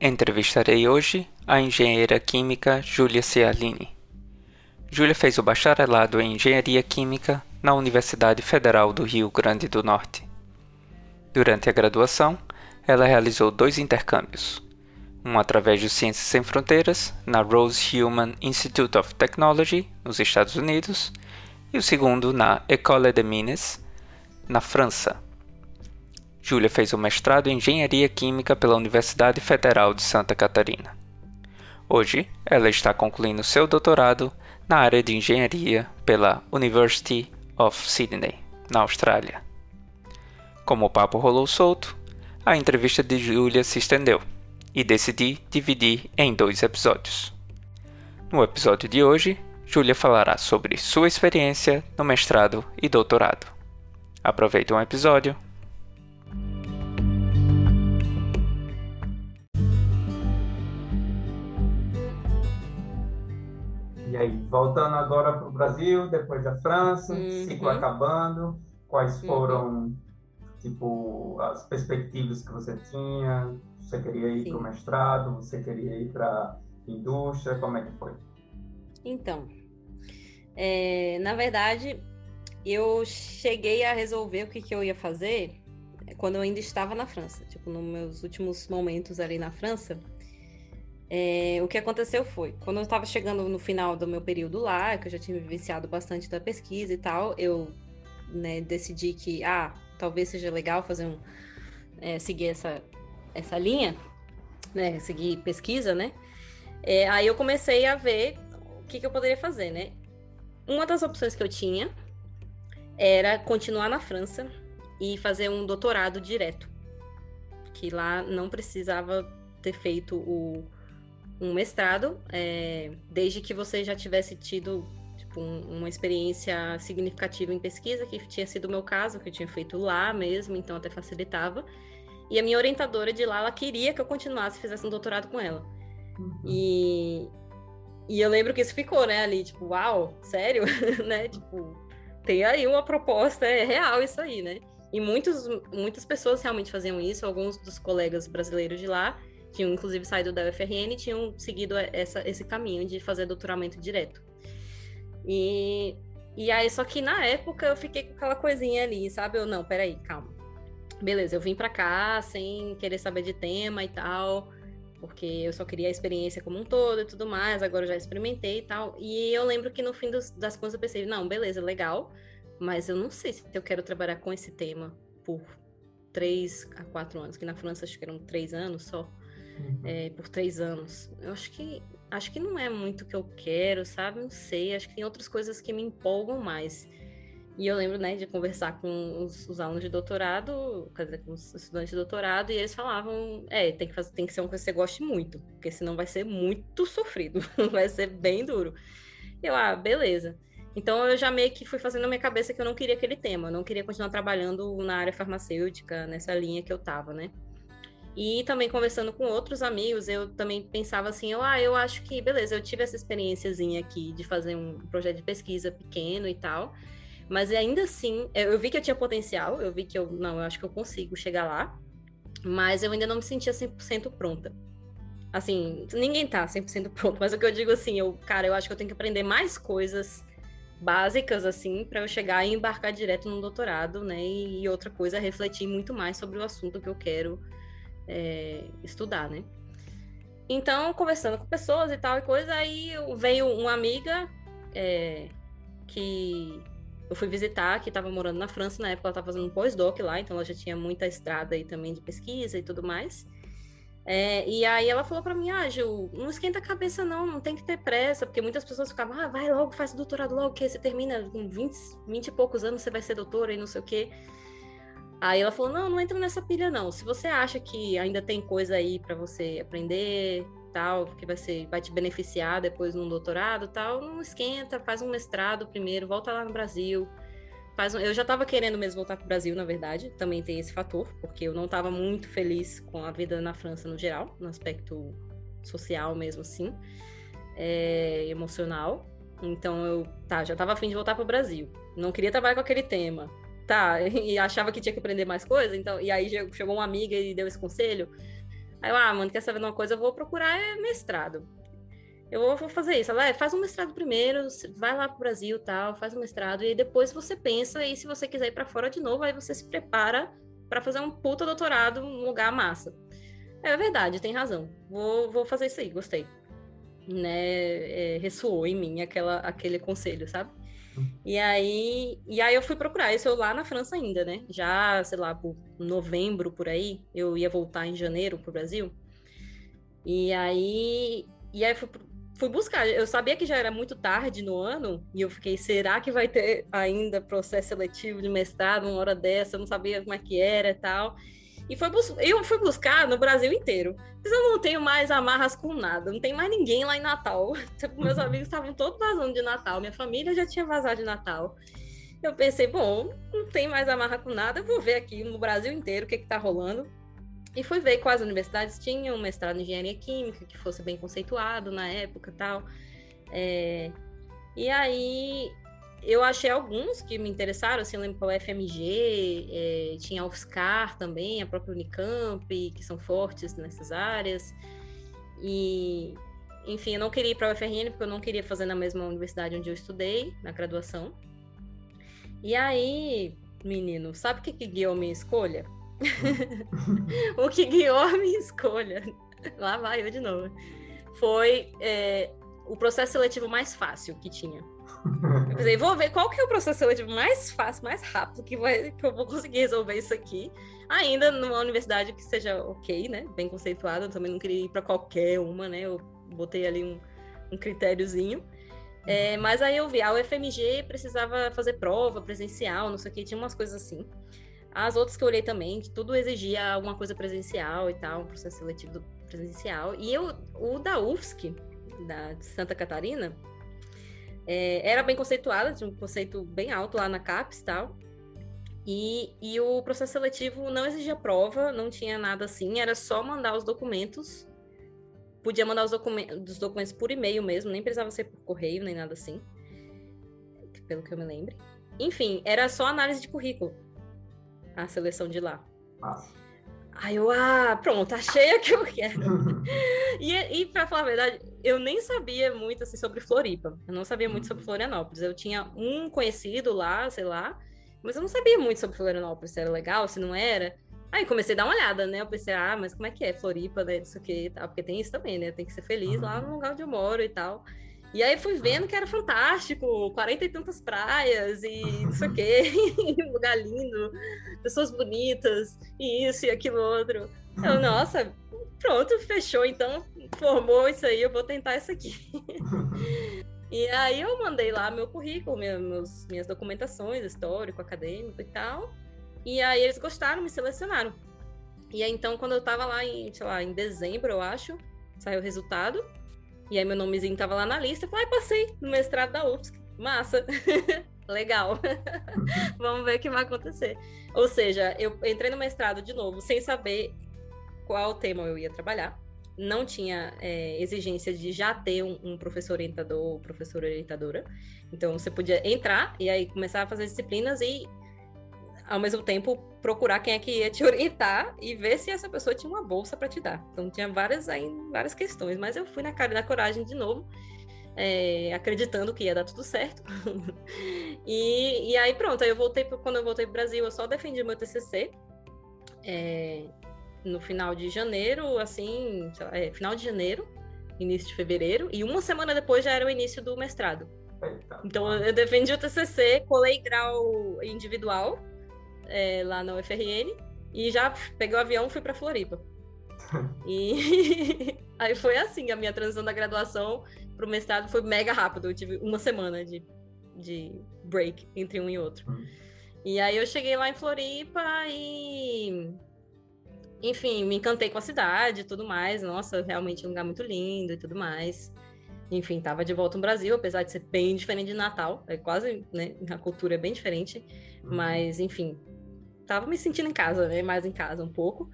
Entrevistarei hoje a engenheira química Júlia Cialini. Júlia fez o bacharelado em Engenharia Química na Universidade Federal do Rio Grande do Norte. Durante a graduação, ela realizou dois intercâmbios, um através do Ciências Sem Fronteiras, na Rose Human Institute of Technology, nos Estados Unidos, e o segundo na École des Mines, na França, Júlia fez o mestrado em Engenharia Química pela Universidade Federal de Santa Catarina. Hoje, ela está concluindo seu doutorado na área de engenharia pela University of Sydney, na Austrália. Como o papo rolou solto, a entrevista de Júlia se estendeu e decidi dividir em dois episódios. No episódio de hoje, Júlia falará sobre sua experiência no mestrado e doutorado. Aproveite um episódio aí, voltando agora para o Brasil, depois da França, uhum. ciclo acabando, quais uhum. foram, uhum. tipo, as perspectivas que você tinha? Você queria ir para o mestrado? Você queria ir para indústria? Como é que foi? Então, é, na verdade, eu cheguei a resolver o que, que eu ia fazer quando eu ainda estava na França. Tipo, nos meus últimos momentos ali na França, é, o que aconteceu foi, quando eu estava chegando no final do meu período lá, que eu já tinha vivenciado bastante da pesquisa e tal, eu né, decidi que, ah, talvez seja legal fazer um, é, seguir essa, essa linha, né, seguir pesquisa, né? É, aí eu comecei a ver o que, que eu poderia fazer, né? Uma das opções que eu tinha era continuar na França e fazer um doutorado direto, que lá não precisava ter feito o um mestrado, é, desde que você já tivesse tido tipo, um, uma experiência significativa em pesquisa, que tinha sido o meu caso, que eu tinha feito lá mesmo, então até facilitava. E a minha orientadora de lá, ela queria que eu continuasse, fizesse um doutorado com ela. Uhum. E, e eu lembro que isso ficou, né, ali, tipo, uau, sério? né, tipo, tem aí uma proposta, é real isso aí, né? E muitos, muitas pessoas realmente faziam isso, alguns dos colegas brasileiros de lá, tinham inclusive saído da UFRN tinham seguido essa, esse caminho de fazer doutoramento direto. E, e aí, só que na época eu fiquei com aquela coisinha ali, sabe? Eu, não, peraí, calma. Beleza, eu vim pra cá sem querer saber de tema e tal, porque eu só queria a experiência como um todo e tudo mais, agora eu já experimentei e tal. E eu lembro que no fim dos, das contas eu pensei, não, beleza, legal, mas eu não sei se eu quero trabalhar com esse tema por três a quatro anos, que na França acho que eram três anos só uhum. é, por três anos. Eu acho que acho que não é muito o que eu quero, sabe? Não sei. Acho que tem outras coisas que me empolgam mais. E eu lembro, né, de conversar com os, os, alunos de doutorado, quer dizer, com os estudantes de doutorado, e eles falavam, é, tem que, fazer, tem que ser uma coisa que você goste muito, porque senão vai ser muito sofrido, vai ser bem duro. Eu, ah, beleza. Então eu já meio que fui fazendo na minha cabeça que eu não queria aquele tema, eu não queria continuar trabalhando na área farmacêutica, nessa linha que eu tava, né? E também conversando com outros amigos, eu também pensava assim, eu, ah, eu acho que, beleza, eu tive essa experiênciazinha aqui de fazer um projeto de pesquisa pequeno e tal, mas ainda assim, eu vi que eu tinha potencial, eu vi que eu, não, eu acho que eu consigo chegar lá, mas eu ainda não me sentia 100% pronta. Assim, ninguém tá 100% pronto, mas o que eu digo assim, eu, cara, eu acho que eu tenho que aprender mais coisas básicas assim para eu chegar e embarcar direto no doutorado, né? E outra coisa, refletir muito mais sobre o assunto que eu quero é, estudar, né? Então, conversando com pessoas e tal e coisa, aí veio uma amiga é, que eu fui visitar, que estava morando na França na época, ela estava fazendo um pós-doc lá, então ela já tinha muita estrada aí também de pesquisa e tudo mais. É, e aí ela falou para mim, ah, Gil, não esquenta a cabeça não, não tem que ter pressa, porque muitas pessoas ficavam, ah, vai logo, faz doutorado logo, que você termina com 20, 20 e poucos anos, você vai ser doutora e não sei o quê. Aí ela falou: não, não entra nessa pilha, não. Se você acha que ainda tem coisa aí para você aprender, tal, que vai, ser, vai te beneficiar depois num doutorado tal, não esquenta, faz um mestrado primeiro, volta lá no Brasil. Faz um... Eu já estava querendo mesmo voltar para o Brasil, na verdade, também tem esse fator, porque eu não estava muito feliz com a vida na França no geral, no aspecto social mesmo assim, é, emocional. Então eu tá, já estava afim de voltar para o Brasil. Não queria trabalhar com aquele tema tá, e achava que tinha que aprender mais coisa, então, e aí chegou uma amiga e deu esse conselho. Aí eu, ah, mano, quer saber de uma coisa? Eu vou procurar é mestrado. Eu vou fazer isso. Ela, é, faz um mestrado primeiro, vai lá pro Brasil tal, faz um mestrado, e depois você pensa, e se você quiser ir para fora de novo, aí você se prepara para fazer um puta doutorado num lugar massa. É verdade, tem razão. Vou, vou fazer isso aí, gostei. Né, é, ressoou em mim aquela, aquele conselho, sabe? E aí, e aí eu fui procurar isso eu lá na França ainda, né? Já, sei lá, por novembro por aí, eu ia voltar em janeiro pro Brasil. E aí, e aí fui, fui buscar. Eu sabia que já era muito tarde no ano e eu fiquei, será que vai ter ainda processo seletivo de mestrado uma hora dessa? Eu não sabia como é que era e tal. E foi eu fui buscar no Brasil inteiro. Mas eu não tenho mais amarras com nada. Não tem mais ninguém lá em Natal. Tipo, meus amigos estavam todos vazando de Natal. Minha família já tinha vazado de Natal. Eu pensei, bom, não tem mais amarra com nada. Eu vou ver aqui no Brasil inteiro o que, está rolando. E fui ver quais universidades tinham um mestrado em engenharia química, que fosse bem conceituado na época e tal. É... E aí eu achei alguns que me interessaram, assim, eu lembro qual é FMG, é, tinha a UFSCar também, a própria Unicamp, que são fortes nessas áreas. E, enfim, eu não queria ir para a UFRN porque eu não queria fazer na mesma universidade onde eu estudei, na graduação. E aí, menino, sabe o que, que guiou a minha escolha? o que guiou a minha escolha, lá vai eu de novo, foi é, o processo seletivo mais fácil que tinha eu pensei, vou ver qual que é o processo seletivo mais fácil, mais rápido que, vai, que eu vou conseguir resolver isso aqui. Ainda numa universidade que seja ok, né? Bem conceituada. Eu também não queria ir para qualquer uma, né? Eu botei ali um, um critériozinho. É, mas aí eu vi, a UFMG precisava fazer prova presencial, não sei o que, tinha umas coisas assim. As outras que eu olhei também, que tudo exigia alguma coisa presencial e tal, um processo seletivo presencial. E eu, o da UFSC, da Santa Catarina, é, era bem conceituada, tinha um conceito bem alto lá na CAPES e tal. E, e o processo seletivo não exigia prova, não tinha nada assim, era só mandar os documentos. Podia mandar os, documentos, os documentos por e-mail mesmo, nem precisava ser por correio, nem nada assim. Pelo que eu me lembre. Enfim, era só análise de currículo. A seleção de lá. Nossa. Aí eu, ah, pronto, achei a que eu quero. e, e pra falar a verdade, eu nem sabia muito assim sobre Floripa. Eu não sabia muito sobre uhum. Florianópolis. Eu tinha um conhecido lá, sei lá, mas eu não sabia muito sobre Florianópolis, se era legal, se não era. Aí comecei a dar uma olhada, né? Eu pensei, ah, mas como é que é Floripa, né? Isso aqui tal, porque tem isso também, né? Tem que ser feliz lá no lugar onde eu moro e tal. E aí fui vendo que era fantástico, quarenta e tantas praias e não sei o quê, lugar lindo, pessoas bonitas, e isso e aquilo outro. Eu, nossa, pronto, fechou, então formou isso aí, eu vou tentar isso aqui. e aí eu mandei lá meu currículo, meus, minhas documentações, histórico, acadêmico e tal. E aí eles gostaram, me selecionaram. E aí então, quando eu tava lá em, sei lá, em dezembro, eu acho, saiu o resultado. E aí meu nomezinho tava lá na lista, eu falei, ah, passei no mestrado da UFSC. Massa. Legal. Vamos ver o que vai acontecer. Ou seja, eu entrei no mestrado de novo sem saber qual tema eu ia trabalhar. Não tinha é, exigência de já ter um, um professor orientador ou professora orientadora. Então você podia entrar e aí começar a fazer disciplinas e ao mesmo tempo procurar quem é que ia te orientar e ver se essa pessoa tinha uma bolsa para te dar. Então tinha várias aí, várias questões, mas eu fui na cara e na coragem de novo, é, acreditando que ia dar tudo certo. e, e aí pronto, aí eu voltei quando eu voltei para o Brasil, eu só defendi meu TCC. É, no final de janeiro, assim, é, final de janeiro, início de fevereiro, e uma semana depois já era o início do mestrado. Então eu defendi o TCC, colei grau individual é, lá na UFRN e já peguei o avião e fui para Floripa. e aí foi assim, a minha transição da graduação para o mestrado foi mega rápido. Eu tive uma semana de, de break entre um e outro. Hum. E aí eu cheguei lá em Floripa e enfim, me encantei com a cidade e tudo mais. Nossa, realmente um lugar muito lindo e tudo mais. Enfim, tava de volta no Brasil, apesar de ser bem diferente de Natal. É quase, né? A cultura é bem diferente. Uhum. Mas, enfim, tava me sentindo em casa, né? Mais em casa um pouco.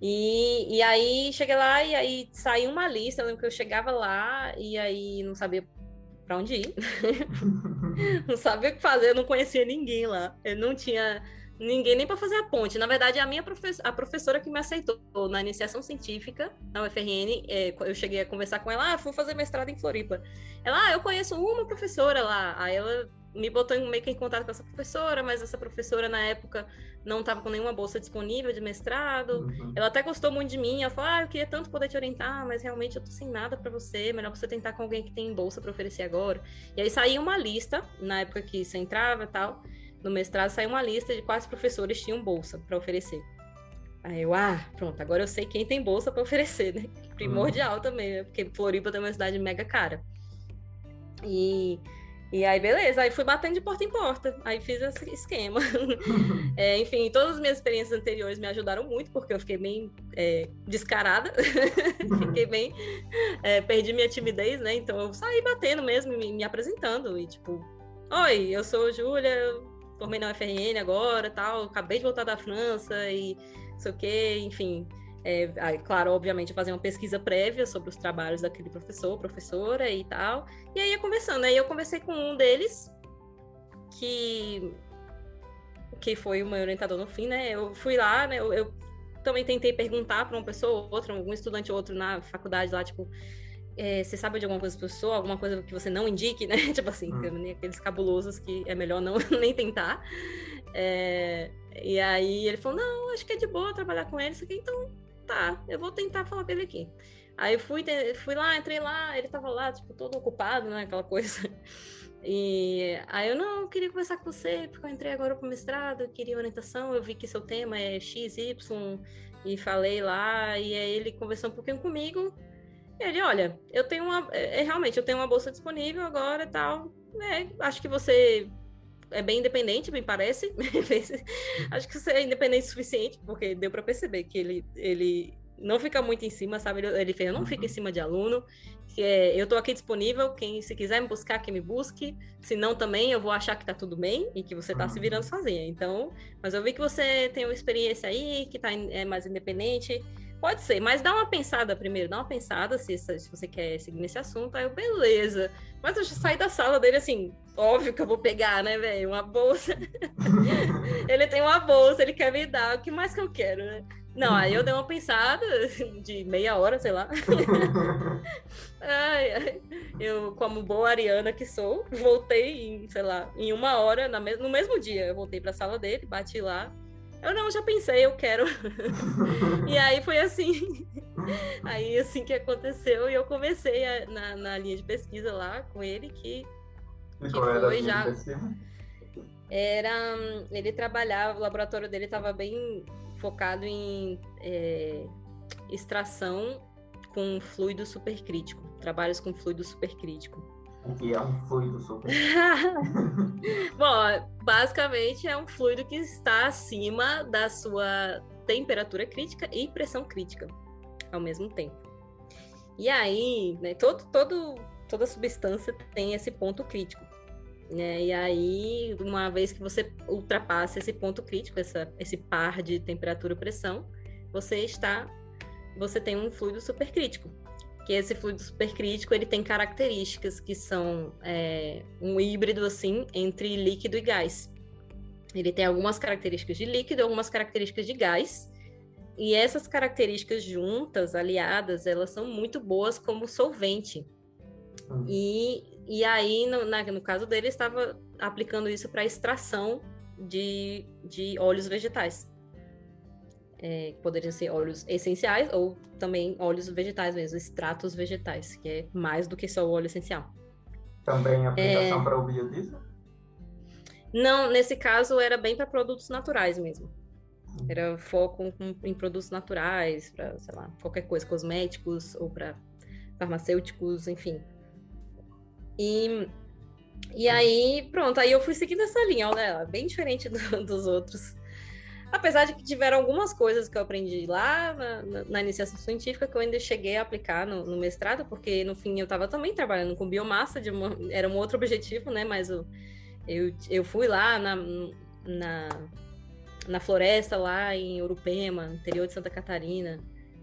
E, e aí cheguei lá e aí saiu uma lista. Eu lembro que eu chegava lá e aí não sabia para onde ir. não sabia o que fazer, eu não conhecia ninguém lá. Eu não tinha ninguém nem para fazer a ponte. Na verdade, a minha professora, a professora que me aceitou na iniciação científica na UFRN, é, eu cheguei a conversar com ela, ah, fui fazer mestrado em Floripa. Ela, ah, eu conheço uma professora lá. Aí ela me botou meio que em contato com essa professora, mas essa professora na época não estava com nenhuma bolsa disponível de mestrado. Uhum. Ela até gostou muito de mim, ela falou: "Ah, eu queria tanto poder te orientar, mas realmente eu tô sem nada para você, melhor você tentar com alguém que tem bolsa para oferecer agora". E aí saiu uma lista, na época que você entrava e tal, no mestrado saiu uma lista de quais professores tinham bolsa para oferecer. Aí eu, ah, pronto, agora eu sei quem tem bolsa para oferecer, né? Primordial uhum. também, né? Porque Floripa tem uma cidade mega cara. E e aí, beleza, aí fui batendo de porta em porta, aí fiz esse esquema. é, enfim, todas as minhas experiências anteriores me ajudaram muito, porque eu fiquei bem é, descarada, fiquei bem. É, perdi minha timidez, né? Então eu saí batendo mesmo, me, me apresentando, e tipo, oi, eu sou Júlia, formei na UFRN agora tal, acabei de voltar da França e sei o quê, enfim. É, aí, claro, obviamente, fazer uma pesquisa prévia sobre os trabalhos daquele professor, professora e tal. E aí ia conversando. Aí eu conversei com um deles, que, que foi o meu orientador no fim, né? Eu fui lá, né? Eu, eu também tentei perguntar para uma pessoa ou outra, um estudante ou outro na faculdade lá, tipo, é, você sabe de alguma coisa professor, alguma coisa que você não indique, né? tipo assim, hum. aqueles cabulosos que é melhor não nem tentar. É, e aí ele falou, não, acho que é de boa trabalhar com ele, então tá, eu vou tentar falar com ele aqui. Aí fui, fui lá, entrei lá, ele tava lá, tipo, todo ocupado, né, aquela coisa. E aí eu, não, eu queria conversar com você, porque eu entrei agora pro mestrado, eu queria orientação, eu vi que seu tema é X, Y, e falei lá, e aí ele conversou um pouquinho comigo, e ele, olha, eu tenho uma, é, é realmente, eu tenho uma bolsa disponível agora e tal, né, acho que você é bem independente, me parece. Acho que você é independente o suficiente, porque deu para perceber que ele, ele não fica muito em cima, sabe? Ele, ele fez, eu não fico em uhum. cima de aluno. Que é, eu estou aqui disponível, quem se quiser me buscar, que me busque. Se não, também eu vou achar que está tudo bem e que você está se virando uhum. sozinha. Então, mas eu vi que você tem uma experiência aí, que tá, é mais independente. Pode ser, mas dá uma pensada primeiro, dá uma pensada se, se você quer seguir nesse assunto. Aí eu, beleza. Mas eu já saí da sala dele assim, óbvio que eu vou pegar, né, velho? Uma bolsa. ele tem uma bolsa, ele quer me dar. O que mais que eu quero, né? Não, aí eu dei uma pensada de meia hora, sei lá. ai, ai. Eu, como boa ariana que sou, voltei em, sei lá, em uma hora, no mesmo dia. Eu voltei pra sala dele, bati lá. Eu não, já pensei, eu quero. e aí foi assim. aí assim que aconteceu e eu comecei a, na, na linha de pesquisa lá com ele que, que foi já. Era. Ele trabalhava, o laboratório dele estava bem focado em é, extração com fluido supercrítico, trabalhos com fluido supercrítico. O que é um fluido super? Bom, basicamente é um fluido que está acima da sua temperatura crítica e pressão crítica ao mesmo tempo. E aí, né, todo, todo, toda substância tem esse ponto crítico. Né? E aí, uma vez que você ultrapassa esse ponto crítico, essa, esse par de temperatura e pressão, você está, você tem um fluido supercrítico que esse fluido supercrítico ele tem características que são é, um híbrido assim entre líquido e gás. Ele tem algumas características de líquido, algumas características de gás. E essas características juntas, aliadas, elas são muito boas como solvente. Hum. E, e aí, no, na, no caso dele, estava aplicando isso para extração de, de óleos vegetais é, poderiam ser óleos essenciais ou também óleos vegetais mesmo, extratos vegetais, que é mais do que só o óleo essencial. Também aplicação é... para o biodiesel? Não, nesse caso era bem para produtos naturais mesmo. Era foco em produtos naturais, para, sei lá, qualquer coisa, cosméticos ou para farmacêuticos, enfim. E, e aí, pronto, aí eu fui seguindo essa linha, olha, bem diferente do, dos outros Apesar de que tiveram algumas coisas que eu aprendi lá na, na, na iniciação científica que eu ainda cheguei a aplicar no, no mestrado, porque no fim eu estava também trabalhando com biomassa, uma, era um outro objetivo, né? Mas eu, eu, eu fui lá na, na, na floresta, lá em Urupema, interior de Santa Catarina,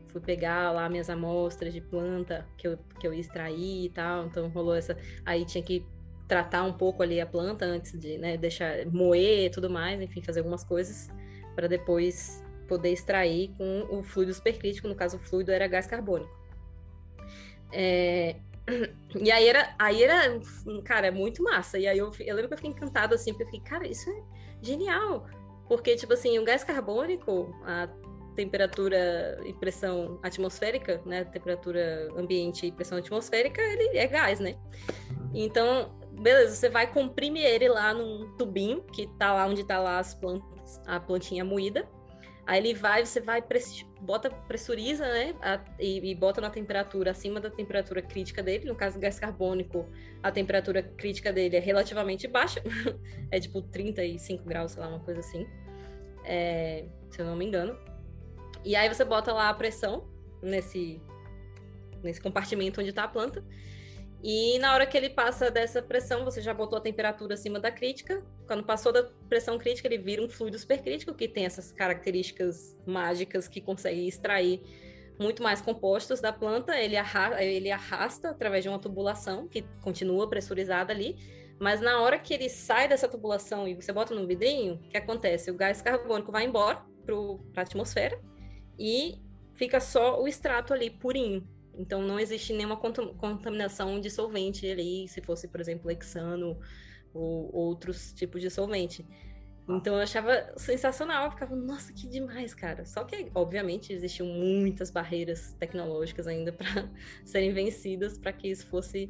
fui pegar lá minhas amostras de planta que eu, que eu extraí e tal, então rolou essa. Aí tinha que tratar um pouco ali a planta antes de né, deixar moer e tudo mais, enfim, fazer algumas coisas para depois poder extrair com o fluido supercrítico, no caso o fluido era gás carbônico. É... E aí era, aí era, cara, muito massa. E aí eu, eu lembro que eu fiquei encantada assim, porque eu fiquei, cara, isso é genial. Porque, tipo assim, o gás carbônico, a temperatura e pressão atmosférica, né? Temperatura ambiente e pressão atmosférica, ele é gás, né? Então, beleza, você vai comprimir ele lá num tubinho, que tá lá onde tá lá as plantas, a plantinha moída. Aí ele vai, você vai, bota, pressuriza, né? A, e, e, bota na temperatura acima da temperatura crítica dele. No caso do gás carbônico, a temperatura crítica dele é relativamente baixa. é tipo 35 graus, sei lá, uma coisa assim. É, se eu não me engano. E aí você bota lá a pressão nesse, nesse compartimento onde está a planta. E na hora que ele passa dessa pressão, você já botou a temperatura acima da crítica. Quando passou da pressão crítica, ele vira um fluido supercrítico, que tem essas características mágicas que consegue extrair muito mais compostos da planta. Ele arrasta, ele arrasta através de uma tubulação, que continua pressurizada ali. Mas na hora que ele sai dessa tubulação e você bota no vidrinho, o que acontece? O gás carbônico vai embora para a atmosfera e fica só o extrato ali purinho. Então não existe nenhuma contaminação de solvente ali, se fosse, por exemplo, hexano ou outros tipos de solvente. Então eu achava sensacional, eu ficava, nossa, que demais, cara. Só que, obviamente, existiam muitas barreiras tecnológicas ainda para serem vencidas para que isso fosse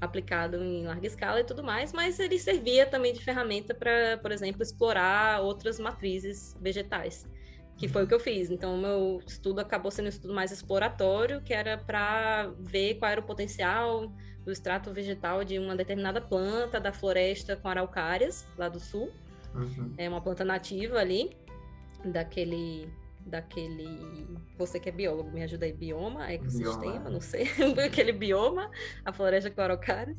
aplicado em larga escala e tudo mais, mas ele servia também de ferramenta para, por exemplo, explorar outras matrizes vegetais que foi o que eu fiz. Então, o meu estudo acabou sendo um estudo mais exploratório, que era para ver qual era o potencial do extrato vegetal de uma determinada planta da floresta com araucárias, lá do sul. Uhum. É uma planta nativa ali, daquele daquele. Você que é biólogo, me ajuda aí, bioma, ecossistema, bioma. não sei, aquele bioma, a floresta araucárias.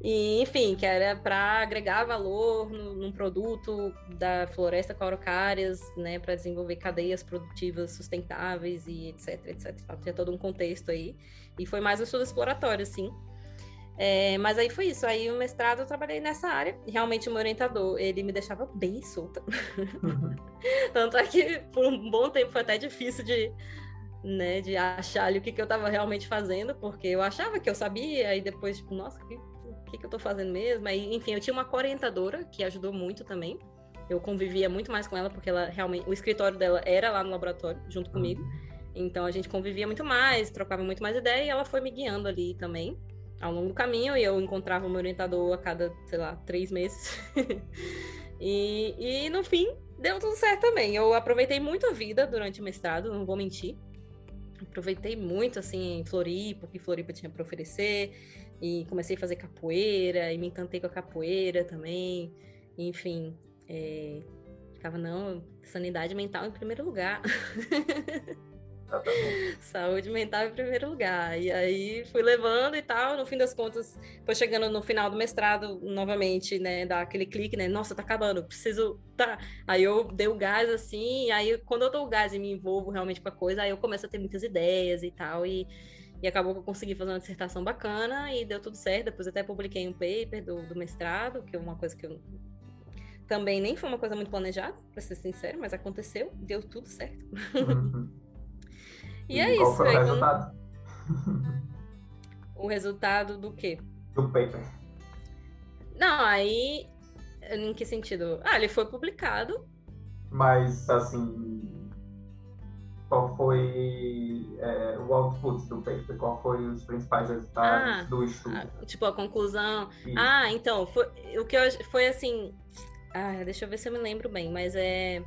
E, enfim, que era para agregar valor no, num produto da floresta araucárias, né, para desenvolver cadeias produtivas sustentáveis e etc, etc. Tinha todo um contexto aí. E foi mais um estudo exploratório, assim. É, mas aí foi isso. Aí o mestrado eu trabalhei nessa área. Realmente o meu orientador, ele me deixava bem solta. Uhum. Tanto é que por um bom tempo foi até difícil de, né, de achar ali o que, que eu estava realmente fazendo, porque eu achava que eu sabia, e depois, tipo, nossa, o que, que, que eu estou fazendo mesmo? Aí, enfim, eu tinha uma orientadora que ajudou muito também. Eu convivia muito mais com ela, porque ela realmente. O escritório dela era lá no laboratório, junto comigo. Uhum. Então a gente convivia muito mais, trocava muito mais ideia, e ela foi me guiando ali também ao longo do caminho e eu encontrava meu orientador a cada, sei lá, três meses. e, e no fim, deu tudo certo também. Eu aproveitei muito a vida durante o mestrado, não vou mentir. Aproveitei muito, assim, em Floripa, o que Floripa tinha para oferecer. E comecei a fazer capoeira, e me encantei com a capoeira também. Enfim, é... ficava, não, sanidade mental em primeiro lugar. Saúde mental em primeiro lugar. E aí fui levando e tal. No fim das contas, foi chegando no final do mestrado, novamente, né? Dar aquele clique, né? Nossa, tá acabando, preciso. Tá. Aí eu dei o gás assim. E aí, quando eu dou o gás e me envolvo realmente com a coisa, aí eu começo a ter muitas ideias e tal. E, e acabou que eu consegui fazer uma dissertação bacana e deu tudo certo. Depois até publiquei um paper do, do mestrado, que é uma coisa que eu também nem foi uma coisa muito planejada, para ser sincero, mas aconteceu, deu tudo certo. Uhum. E, e é qual isso. Foi o resultado? o resultado do quê? Do paper. Não, aí. Em que sentido? Ah, ele foi publicado. Mas, assim. Qual foi é, o output do paper? Qual foi os principais resultados ah, do estudo? Ah, tipo, a conclusão. Isso. Ah, então, foi, o que eu, foi assim. Ah, deixa eu ver se eu me lembro bem, mas é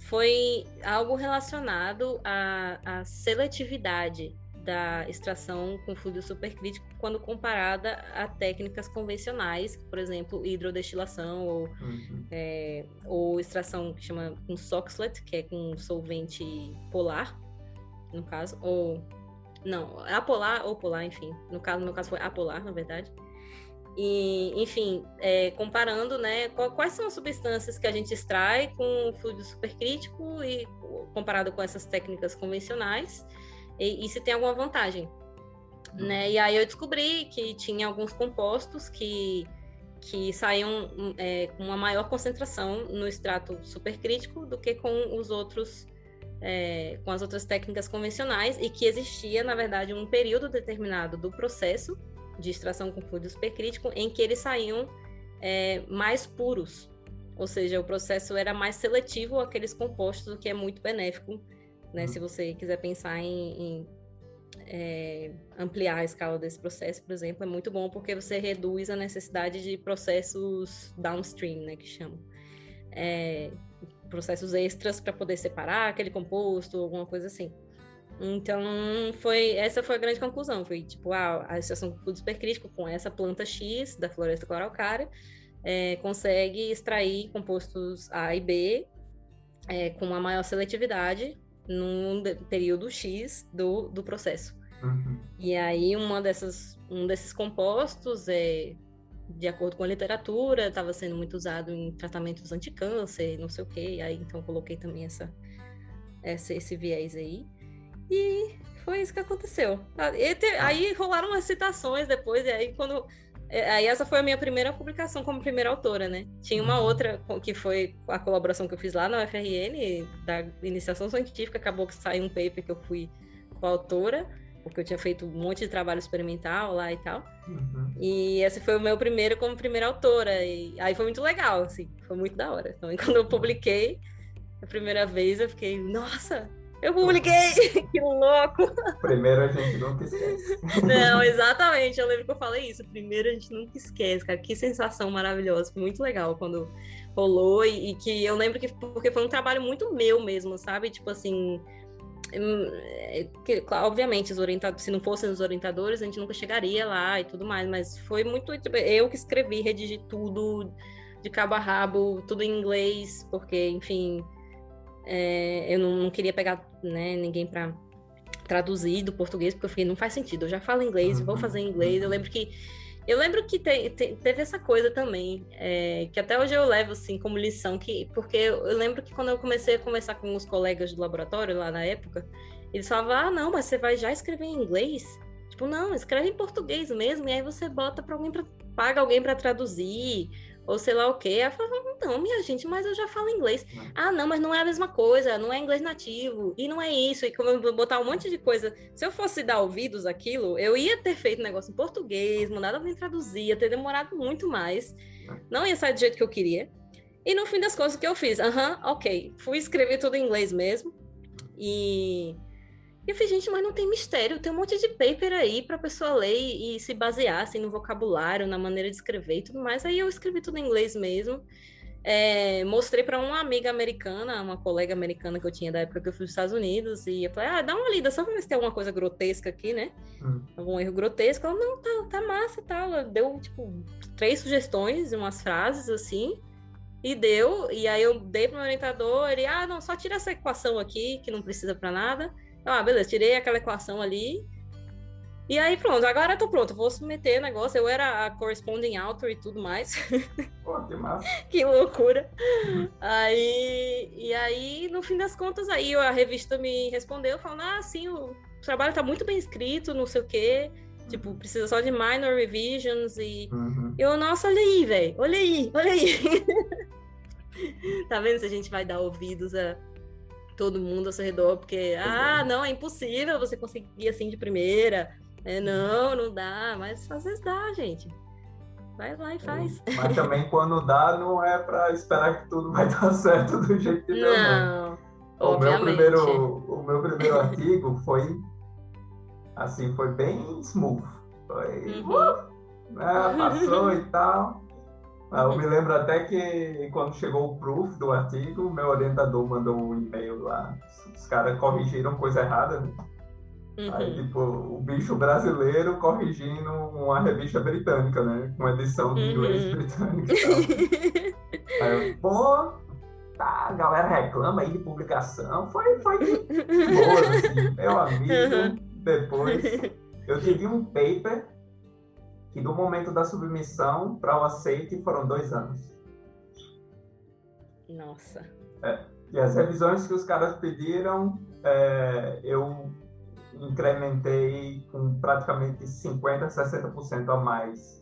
foi algo relacionado à, à seletividade da extração com fluido supercrítico quando comparada a técnicas convencionais, por exemplo, hidrodestilação ou, uhum. é, ou extração que chama com Soxlet, que é com solvente polar, no caso, ou não, apolar ou polar, enfim. No caso, no meu caso foi apolar, na verdade. E, enfim, é, comparando, né, quais são as substâncias que a gente extrai com o fluido supercrítico e comparado com essas técnicas convencionais e, e se tem alguma vantagem, né? E aí eu descobri que tinha alguns compostos que que saíam é, com uma maior concentração no extrato supercrítico do que com os outros é, com as outras técnicas convencionais e que existia, na verdade, um período determinado do processo de extração com fluido supercrítico em que eles saíam é, mais puros, ou seja, o processo era mais seletivo àqueles compostos, o que é muito benéfico, né? Uhum. Se você quiser pensar em, em é, ampliar a escala desse processo, por exemplo, é muito bom porque você reduz a necessidade de processos downstream, né, que chamam. É, processos extras para poder separar aquele composto, alguma coisa assim. Então, foi essa foi a grande conclusão. Foi tipo, ah, a associação com supercrítico com essa planta X da floresta cloralcária é, consegue extrair compostos A e B é, com uma maior seletividade num período X do, do processo. Uhum. E aí uma dessas, um desses compostos é de acordo com a literatura, estava sendo muito usado em tratamentos anti-câncer, não sei o quê. Aí então coloquei também essa, essa, esse viés aí. E foi isso que aconteceu. Aí rolaram as citações depois, e aí quando. É, aí essa foi a minha primeira publicação como primeira autora, né? Tinha uma uhum. outra que foi a colaboração que eu fiz lá na UFRN, da iniciação científica, acabou que saiu um paper que eu fui coautora porque eu tinha feito um monte de trabalho experimental lá e tal. Uhum. E esse foi o meu primeiro como primeira autora. E aí foi muito legal, assim, foi muito da hora. Então, quando eu publiquei a primeira vez, eu fiquei, nossa, eu publiquei! que louco! Primeiro a gente nunca esquece. Não, exatamente. Eu lembro que eu falei isso. Primeiro a gente nunca esquece, cara. Que sensação maravilhosa. Foi muito legal quando rolou. E, e que eu lembro que porque foi um trabalho muito meu mesmo, sabe? Tipo assim Hum, é, que, obviamente, os orientadores, se não fossem os orientadores, a gente nunca chegaria lá e tudo mais, mas foi muito. Tipo, eu que escrevi, redigi tudo de cabo a rabo, tudo em inglês, porque, enfim, é, eu não, não, queria pegar né, ninguém para traduzir do português, porque eu fiquei, não faz sentido, eu já falo inglês, vou fazer em inglês. Eu lembro que eu lembro que te, te, teve essa coisa também, é, que até hoje eu levo assim como lição, que porque eu, eu, lembro que quando eu comecei a conversar com os colegas do laboratório lá na época, eles falavam: "Ah, não, mas você vai já escrever em inglês?" Tipo, não, escreve em português mesmo, e aí você bota para alguém para paga alguém para traduzir, ou sei lá o quê. Ela falou, não, minha gente, mas eu já falo inglês. Ah, não, mas não é a mesma coisa, não é inglês nativo, e não é isso. E como eu vou botar um monte de coisa, se eu fosse dar ouvidos àquilo, eu ia ter feito negócio em português, mandado alguém traduzir, ia ter demorado muito mais. Não ia sair do jeito que eu queria. E no fim das contas, o que eu fiz? Aham, uhum, ok. Fui escrever tudo em inglês mesmo. E e eu falei, gente, mas não tem mistério, tem um monte de paper aí para a pessoa ler e, se basear assim, no vocabulário, na maneira de escrever e tudo mais. Aí eu escrevi tudo em inglês mesmo. É, mostrei para uma amiga americana, uma colega americana que eu tinha da época que eu fui nos Estados Unidos, e eu falei, ah, dá uma lida, só pra ver se tem alguma coisa grotesca aqui, né? Hum. Algum erro grotesco. Ela, não, tá, tá massa e tá. tal. Ela deu, tipo, três sugestões, umas frases assim, e deu. E aí eu dei pro meu orientador, ele, ah, não, só tira essa equação aqui, que não precisa para nada. Ah, beleza, tirei aquela equação ali. E aí, pronto, agora eu tô pronto, vou submeter o negócio. Eu era a corresponding author e tudo mais. Pô, que massa. que loucura. aí, e aí, no fim das contas, aí a revista me respondeu, falando: ah, sim, o trabalho tá muito bem escrito, não sei o quê. Tipo, precisa só de minor revisions e. Uhum. Eu, nossa, olha aí, velho. Olha aí, olha aí. tá vendo se a gente vai dar ouvidos a todo mundo ao seu redor, porque, ah, não, é impossível você conseguir assim de primeira. É, não, não dá, mas às vezes dá, gente. Vai lá e faz. Mas também quando dá, não é para esperar que tudo vai dar certo do jeito que deu. Não, o meu primeiro, o meu primeiro artigo foi assim, foi bem smooth. Foi, uhum. uh, né, passou e tal. Ah, eu me lembro até que quando chegou o proof do artigo, meu orientador mandou um e-mail lá. Os caras corrigiram coisa errada. Né? Uhum. Aí, tipo, o bicho brasileiro corrigindo uma revista britânica, né? Com edição de inglês uhum. britânica e tal. Aí eu, pô, tá, a galera reclama aí de publicação. Foi, foi de boa, assim. Meu amigo, uhum. depois eu tive um paper que do momento da submissão para o aceite foram dois anos. Nossa. É, e as revisões que os caras pediram, é, eu incrementei com praticamente 50%, 60% a mais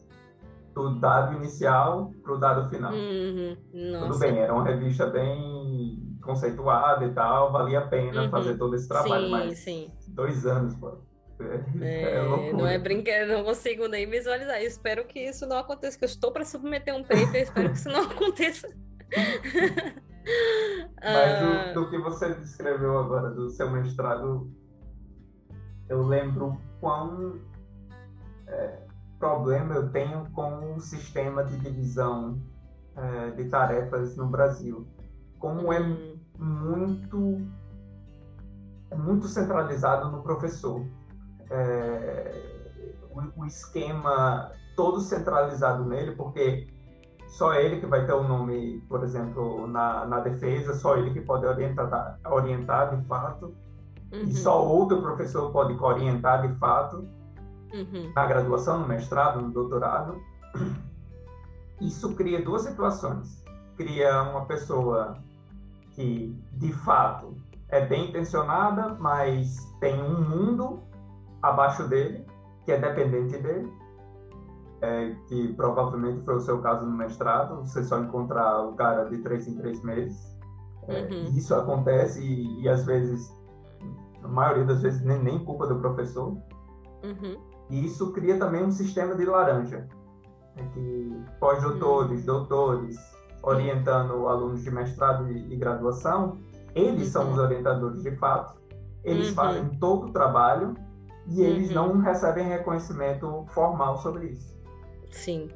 do dado inicial para o dado final. Uhum. Tudo bem, era uma revista bem conceituada e tal, valia a pena uhum. fazer todo esse trabalho, sim, mas sim. dois anos, pô. É, é não é brincadeira, não consigo nem visualizar. Eu espero que isso não aconteça, que eu estou para submeter um paper, espero que isso não aconteça. Mas do, ah. do, que você descreveu agora, do seu mestrado, eu lembro quão é, problema eu tenho com o sistema de divisão é, de tarefas no Brasil. Como é hum. muito, é muito centralizado no professor. É, o, o esquema todo centralizado nele, porque só ele que vai ter o nome, por exemplo, na, na defesa, só ele que pode orientar, orientar de fato, uhum. e só outro professor pode orientar de fato, uhum. na graduação, no mestrado, no doutorado. Isso cria duas situações. Cria uma pessoa que, de fato, é bem intencionada, mas tem um mundo abaixo dele, que é dependente dele, é, que provavelmente foi o seu caso no mestrado, você só encontrar o cara de três em três meses. É, uhum. Isso acontece e, e, às vezes, a maioria das vezes, nem, nem culpa do professor. Uhum. E isso cria também um sistema de laranja, né, que pós-doutores, uhum. doutores, orientando alunos de mestrado e, e graduação, eles são os uhum. orientadores de fato, eles uhum. fazem todo o trabalho e eles não uhum. recebem reconhecimento formal sobre isso. Sim.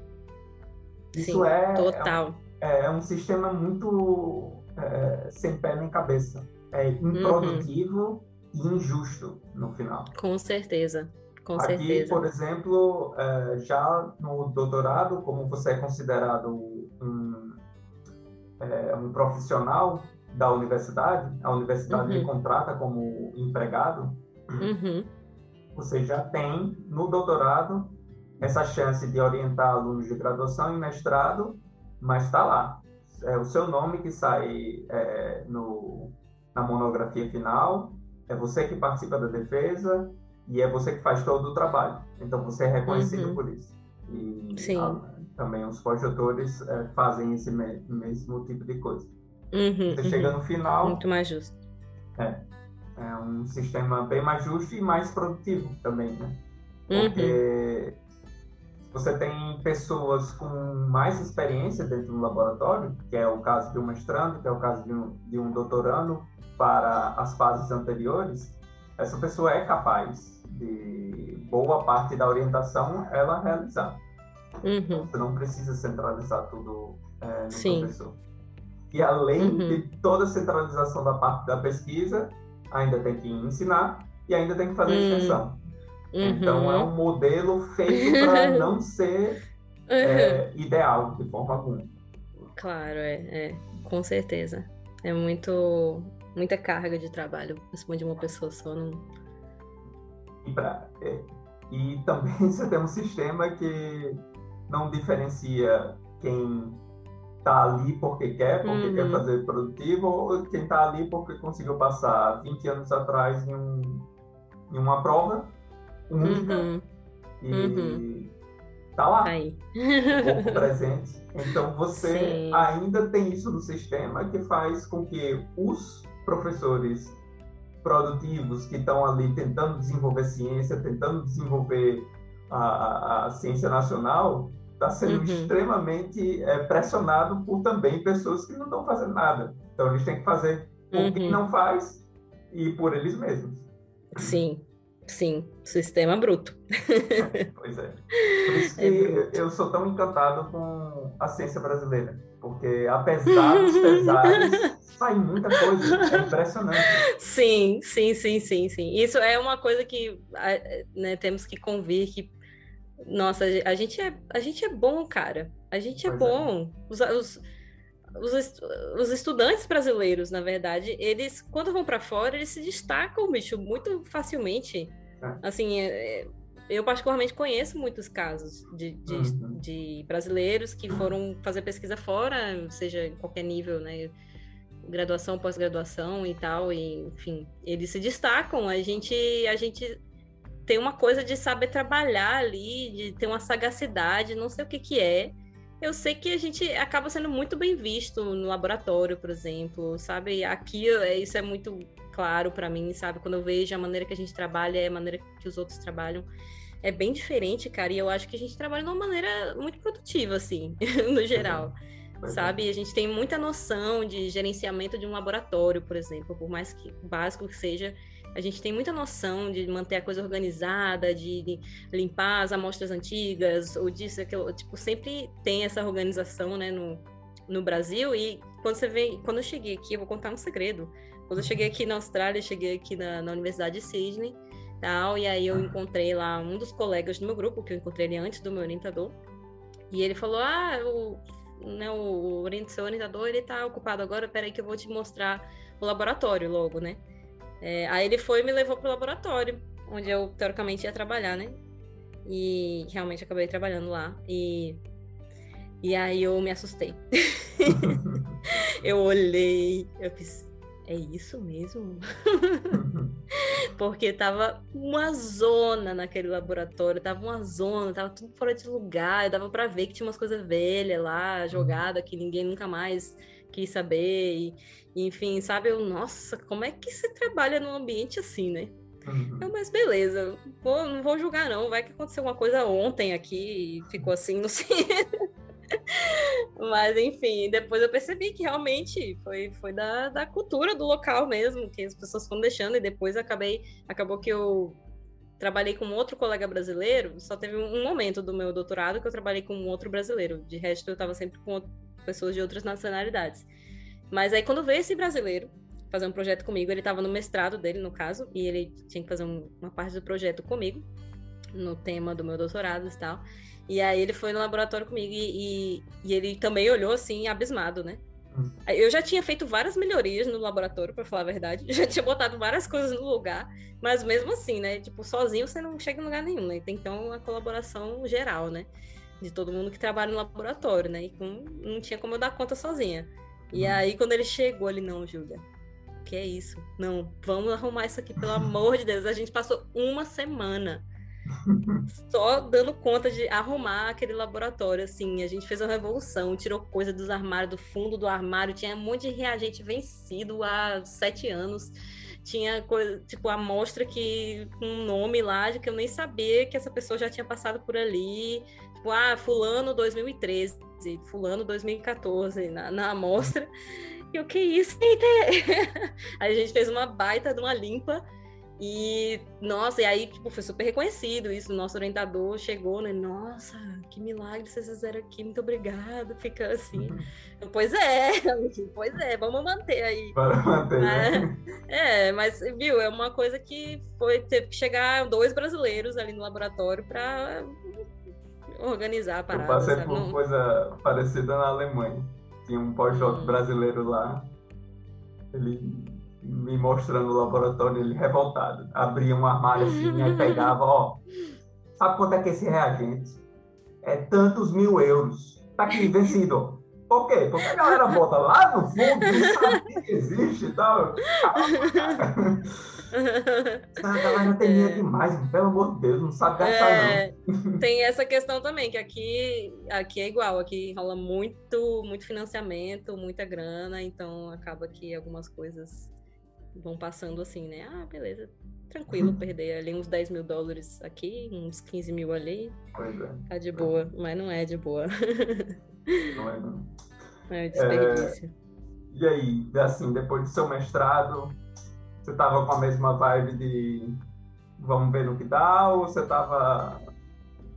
Isso Sim, é, total. É um, é um sistema muito é, sem pé nem cabeça. É improdutivo uhum. e injusto no final. Com certeza. Com Aqui, certeza. por exemplo, é, já no doutorado, como você é considerado um, é, um profissional da universidade, a universidade uhum. lhe contrata como empregado, uhum. Você já tem no doutorado essa chance de orientar alunos de graduação e mestrado, mas está lá. É o seu nome que sai é, no, na monografia final, é você que participa da defesa e é você que faz todo o trabalho. Então você é reconhecido uhum. por isso. E Sim. A, também os pós-doutores é, fazem esse me, mesmo tipo de coisa. Uhum, você chega uhum. no final. Muito mais justo. É. É um sistema bem mais justo e mais produtivo também, né? Porque uhum você tem pessoas com mais experiência dentro do laboratório, que é o caso de um mestrando, que é o caso de um, de um doutorando, para as fases anteriores, essa pessoa é capaz de boa parte da orientação ela realizar. Uhum. Você não precisa centralizar tudo é, no Sim. professor. E além uhum. de toda a centralização da parte da pesquisa, ainda tem que ensinar e ainda tem que fazer uhum. extensão. Uhum. Então é um modelo feito para não ser uhum. é, ideal de forma alguma. Claro, é, é, com certeza. É muito muita carga de trabalho em cima de uma pessoa só. Não... E, pra, é, e também você tem um sistema que não diferencia quem está ali porque quer, porque uhum. quer fazer produtivo, ou quem está ali porque conseguiu passar 20 anos atrás em, um, em uma prova única uhum. e uhum. tá lá, Aí. corpo presente. Então você Sim. ainda tem isso no sistema que faz com que os professores produtivos que estão ali tentando desenvolver ciência, tentando desenvolver a, a, a ciência nacional, está sendo uhum. extremamente é, pressionado por também pessoas que não estão fazendo nada. Então eles têm que fazer por uhum. quem não faz e por eles mesmos. Sim, Sim, sistema bruto. pois é. Por isso que é eu sou tão encantado com a ciência brasileira. Porque apesar dos pesares, sai muita coisa. É impressionante. Sim, sim, sim, sim, sim. Isso é uma coisa que né, temos que convir que. Nossa, a gente é, a gente é bom, cara. A gente é pois é bom. É. Os, os, os, os, estudantes brasileiros, na verdade, eles, quando vão para fora, eles se destacam, bicho, muito facilmente. É. Assim, é, é, eu particularmente conheço muitos casos de, de, uhum. de, brasileiros que foram fazer pesquisa fora, seja em qualquer nível, né? Graduação, pós-graduação e tal, e, enfim, eles se destacam. A gente, a gente tem uma coisa de saber trabalhar ali, de ter uma sagacidade, não sei o que que é. Eu sei que a gente acaba sendo muito bem visto no laboratório, por exemplo, sabe? Aqui é, isso é muito claro para mim, sabe? Quando eu vejo a maneira que a gente trabalha, a maneira que os outros trabalham, é bem diferente, cara. E eu acho que a gente trabalha de uma maneira muito produtiva, assim, no geral. É. Sabe? A gente tem muita noção de gerenciamento de um laboratório, por exemplo, por mais que básico que seja a gente tem muita noção de manter a coisa organizada, de, limpar as amostras antigas, ou disso, aquilo. Tipo, sempre tem essa organização, né, no, no Brasil. E quando você vem, quando eu cheguei aqui, eu vou contar um segredo. Quando eu cheguei aqui na Austrália, cheguei aqui na, na Universidade de Sydney, tal, e aí eu encontrei lá um dos colegas do meu grupo, que eu encontrei ele antes do meu orientador. E ele falou: Ah, o, né, o, o seu orientador ele tá ocupado agora, peraí que eu vou te mostrar o laboratório logo, né? É, aí ele foi e me levou pro laboratório, onde eu teoricamente ia trabalhar, né? E realmente acabei trabalhando lá. E, e aí eu me assustei. eu olhei, eu fiz, é isso mesmo? Porque tava uma zona naquele laboratório, tava uma zona, tava tudo fora de lugar, dava para ver que tinha umas coisas velhas lá, jogada, que ninguém nunca mais quis saber. E, enfim, sabe? Eu, nossa, como é que você trabalha num ambiente assim, né? Uhum. Eu, mas beleza, vou, não vou julgar não, vai que aconteceu uma coisa ontem aqui e ficou assim, não sei. mas enfim, depois eu percebi que realmente foi, foi da, da cultura do local mesmo, que as pessoas foram deixando, e depois acabei, acabou que eu trabalhei com outro colega brasileiro, só teve um momento do meu doutorado que eu trabalhei com um outro brasileiro, de resto eu estava sempre com pessoas de outras nacionalidades. Mas aí quando veio esse brasileiro fazer um projeto comigo, ele estava no mestrado dele, no caso, e ele tinha que fazer um, uma parte do projeto comigo, no tema do meu doutorado e tal. E aí ele foi no laboratório comigo e, e, e ele também olhou assim, abismado, né? Hum. Eu já tinha feito várias melhorias no laboratório, para falar a verdade. Já tinha botado várias coisas no lugar, mas mesmo assim, né? Tipo, sozinho você não chega em lugar nenhum, né? Tem então uma colaboração geral, né? De todo mundo que trabalha no laboratório, né? E com, não tinha como eu dar conta sozinha. E uhum. aí, quando ele chegou, ele, não, Júlia, que é isso? Não, vamos arrumar isso aqui, pelo amor de Deus. A gente passou uma semana só dando conta de arrumar aquele laboratório, assim. A gente fez uma revolução, tirou coisa dos armários, do fundo do armário, tinha um monte de reagente vencido há sete anos. Tinha coisa, tipo, amostra que com um nome lá de que eu nem sabia que essa pessoa já tinha passado por ali. Tipo, ah, fulano 2013 fulano 2014 na, na amostra. E o que é isso? Aí a gente fez uma baita de uma limpa e, nossa, e aí, tipo, foi super reconhecido isso. Nosso orientador chegou, né? Nossa, que milagre vocês fizeram aqui, muito obrigado. Fica assim. Uhum. Pois é, pois é, vamos manter aí. Para manter. Né? É, mas, viu, é uma coisa que foi, teve que chegar dois brasileiros ali no laboratório para organizar a parada. Eu passei sabe? por uma coisa parecida na Alemanha. Tinha um pós-doc hum. brasileiro lá. Ele me mostrando o laboratório, ele revoltado. Abria um armário assim, e pegava, ó. Sabe quanto é que esse reagente? É tantos mil euros. Tá aqui, vencido. Por quê? Porque a galera bota lá no fundo, sabe que existe e tal. a galera tem dinheiro é. demais, pelo amor de Deus, não sabe gastar, é, não. Tem essa questão também, que aqui, aqui é igual, aqui rola muito, muito financiamento, muita grana, então acaba que algumas coisas vão passando assim, né? Ah, beleza, tranquilo perder ali uns 10 mil dólares aqui, uns 15 mil ali. Pois é. Tá de boa, mas não é de boa. Não é, não. É desperdício. É, e aí, assim, depois do seu mestrado, você tava com a mesma vibe de vamos ver no que dá, ou você tava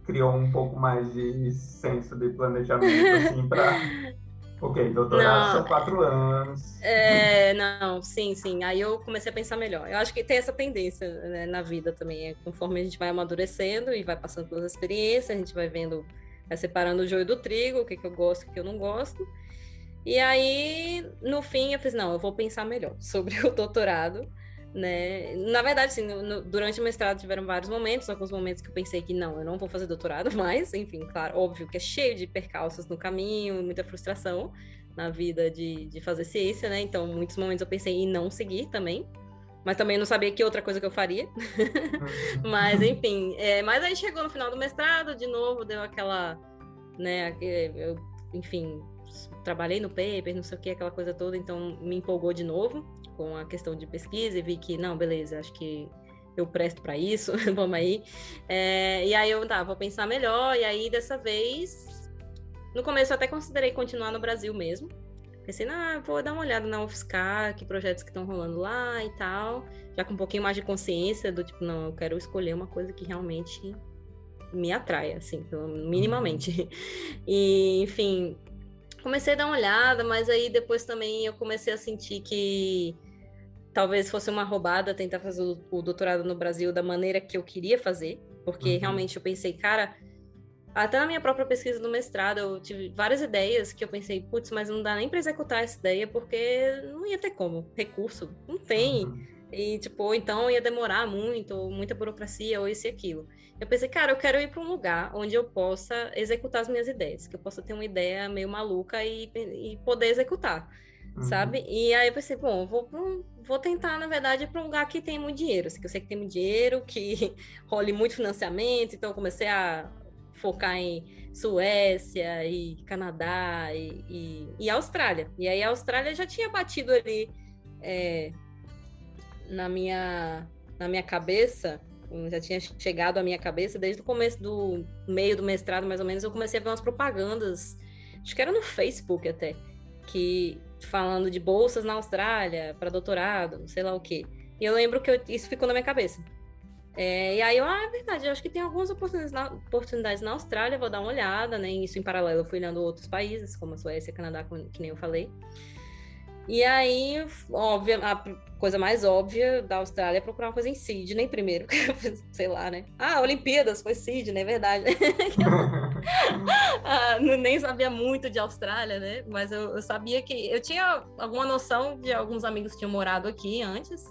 criou um pouco mais de senso de planejamento, assim, para Ok, doutorado não, são quatro anos. É, não, sim, sim. Aí eu comecei a pensar melhor. Eu acho que tem essa tendência né, na vida também. É, conforme a gente vai amadurecendo e vai passando pelas experiências, a gente vai vendo vai separando o joio do trigo, o que, que eu gosto e o que eu não gosto. E aí, no fim, eu fiz, não, eu vou pensar melhor sobre o doutorado, né? Na verdade, assim, no, no, durante o mestrado tiveram vários momentos, alguns momentos que eu pensei que não, eu não vou fazer doutorado mais, enfim, claro, óbvio que é cheio de percalços no caminho, muita frustração na vida de, de fazer ciência, né? Então, muitos momentos eu pensei em não seguir também, mas também não sabia que outra coisa que eu faria. Uhum. mas, enfim, é, mas aí chegou no final do mestrado, de novo, deu aquela, né, eu, enfim, trabalhei no paper, não sei o que, aquela coisa toda, então me empolgou de novo com a questão de pesquisa e vi que, não, beleza, acho que eu presto para isso, vamos aí. É, e aí eu, tá, vou pensar melhor, e aí dessa vez, no começo eu até considerei continuar no Brasil mesmo, Pensei, ah, vou dar uma olhada na UFSCar, que projetos que estão rolando lá e tal. Já com um pouquinho mais de consciência do tipo, não, eu quero escolher uma coisa que realmente me atraia, assim, minimamente. Uhum. E, enfim, comecei a dar uma olhada, mas aí depois também eu comecei a sentir que talvez fosse uma roubada tentar fazer o, doutorado no Brasil da maneira que eu queria fazer, porque uhum. realmente eu pensei, cara, até na minha própria pesquisa do mestrado, eu tive várias ideias que eu pensei, putz, mas não dá nem para executar essa ideia porque não ia ter como, recurso, não tem. Uhum. E, tipo, ou então ia demorar muito, ou muita burocracia, ou isso e aquilo. Eu pensei, cara, eu quero ir para um lugar onde eu possa executar as minhas ideias, que eu possa ter uma ideia meio maluca e, e poder executar, uhum. sabe? E aí eu pensei, bom, vou, vou tentar, na verdade, para um lugar que tem muito dinheiro, assim, que eu sei que tem muito dinheiro, que role muito financiamento, então eu comecei a focar em Suécia e Canadá e, e, e, Austrália. E aí a Austrália já tinha batido ali é, na, minha, na minha cabeça, já tinha chegado à minha cabeça desde o começo do meio do mestrado, mais ou menos, eu comecei a ver umas propagandas, acho que era no Facebook até, que falando de bolsas na Austrália para doutorado, sei lá o quê. E eu lembro que eu, isso ficou na minha cabeça. É, e aí, eu, ah, é verdade, eu acho que tem algumas oportunidades na, oportunidades na Austrália, vou dar uma olhada, né? Isso em paralelo, eu fui olhando outros países, como a Suécia, Canadá, que nem eu falei. E aí, óbvio, a coisa mais óbvia da Austrália é procurar uma coisa em Sydney primeiro, sei lá, né? Ah, Olimpíadas, foi Sydney, é verdade. ah, nem sabia muito de Austrália, né? Mas eu, eu sabia que eu tinha alguma noção de alguns amigos que tinham morado aqui antes,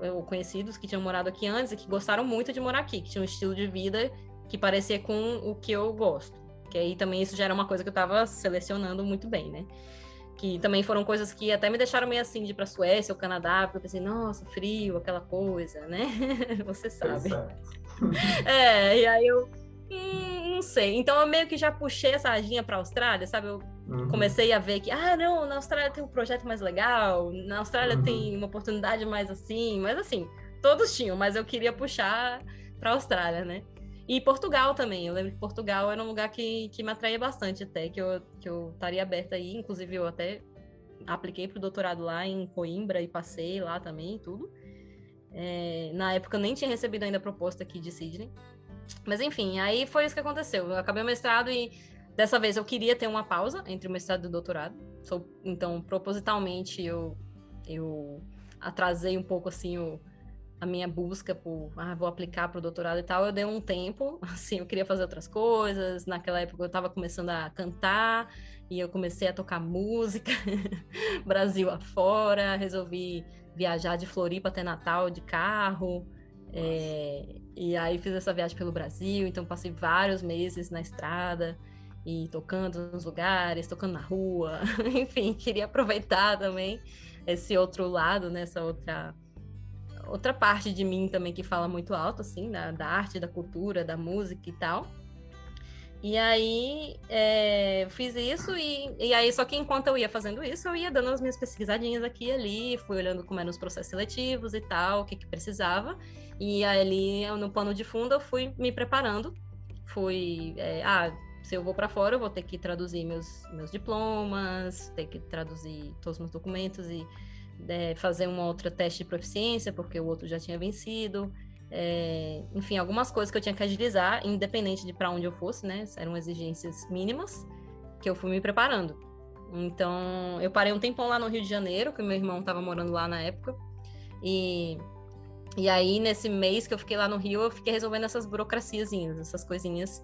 ou conhecidos que tinham morado aqui antes e que gostaram muito de morar aqui, que tinham um estilo de vida que parecia com o que eu gosto. Que aí também isso já era uma coisa que eu estava selecionando muito bem, né? Que também foram coisas que até me deixaram meio assim de ir pra Suécia ou Canadá, porque eu pensei, nossa, frio, aquela coisa, né? Você sabe. é, e aí eu Hum, não sei. Então eu meio que já puxei essa sardinha para a Austrália, sabe? Eu uhum. comecei a ver que, ah, não, na Austrália tem um projeto mais legal, na Austrália uhum. tem uma oportunidade mais assim, mas assim, todos tinham, mas eu queria puxar para a Austrália, né? E Portugal também. Eu lembro que Portugal era um lugar que, que me atraía bastante até, que eu, que eu estaria aberta aí. Inclusive, eu até apliquei para o doutorado lá em Coimbra e passei lá também e tudo. É, na época eu nem tinha recebido ainda a proposta aqui de Sydney. Mas enfim, aí foi isso que aconteceu. Eu acabei o mestrado e dessa vez eu queria ter uma pausa entre o mestrado e o doutorado. Então, propositalmente, eu, eu atrasei um pouco assim o, a minha busca por, ah, vou aplicar para o doutorado e tal. Eu dei um tempo, assim, eu queria fazer outras coisas. Naquela época eu estava começando a cantar e eu comecei a tocar música Brasil afora. Resolvi viajar de Floripa até Natal de carro. É, e aí fiz essa viagem pelo Brasil, então passei vários meses na estrada e tocando nos lugares, tocando na rua, enfim, queria aproveitar também esse outro lado, né, essa outra outra parte de mim também que fala muito alto, assim, da, da arte, da cultura, da música e tal. E aí é, fiz isso e, e aí só que enquanto eu ia fazendo isso, eu ia dando as minhas pesquisadinhas aqui e ali, fui olhando como eram os processos seletivos e tal, o que que precisava. E ali, no pano de fundo, eu fui me preparando. Fui, é, ah, se eu vou para fora, eu vou ter que traduzir meus, meus diplomas, ter que traduzir todos os meus documentos e é, fazer uma outra teste de proficiência, porque o outro já tinha vencido. É, enfim, algumas coisas que eu tinha que agilizar, independente de para onde eu fosse, né? Eram exigências mínimas que eu fui me preparando. Então, eu parei um tempão lá no Rio de Janeiro, que meu irmão estava morando lá na época. E e aí, nesse mês que eu fiquei lá no Rio, eu fiquei resolvendo essas burocraciazinhas, essas coisinhas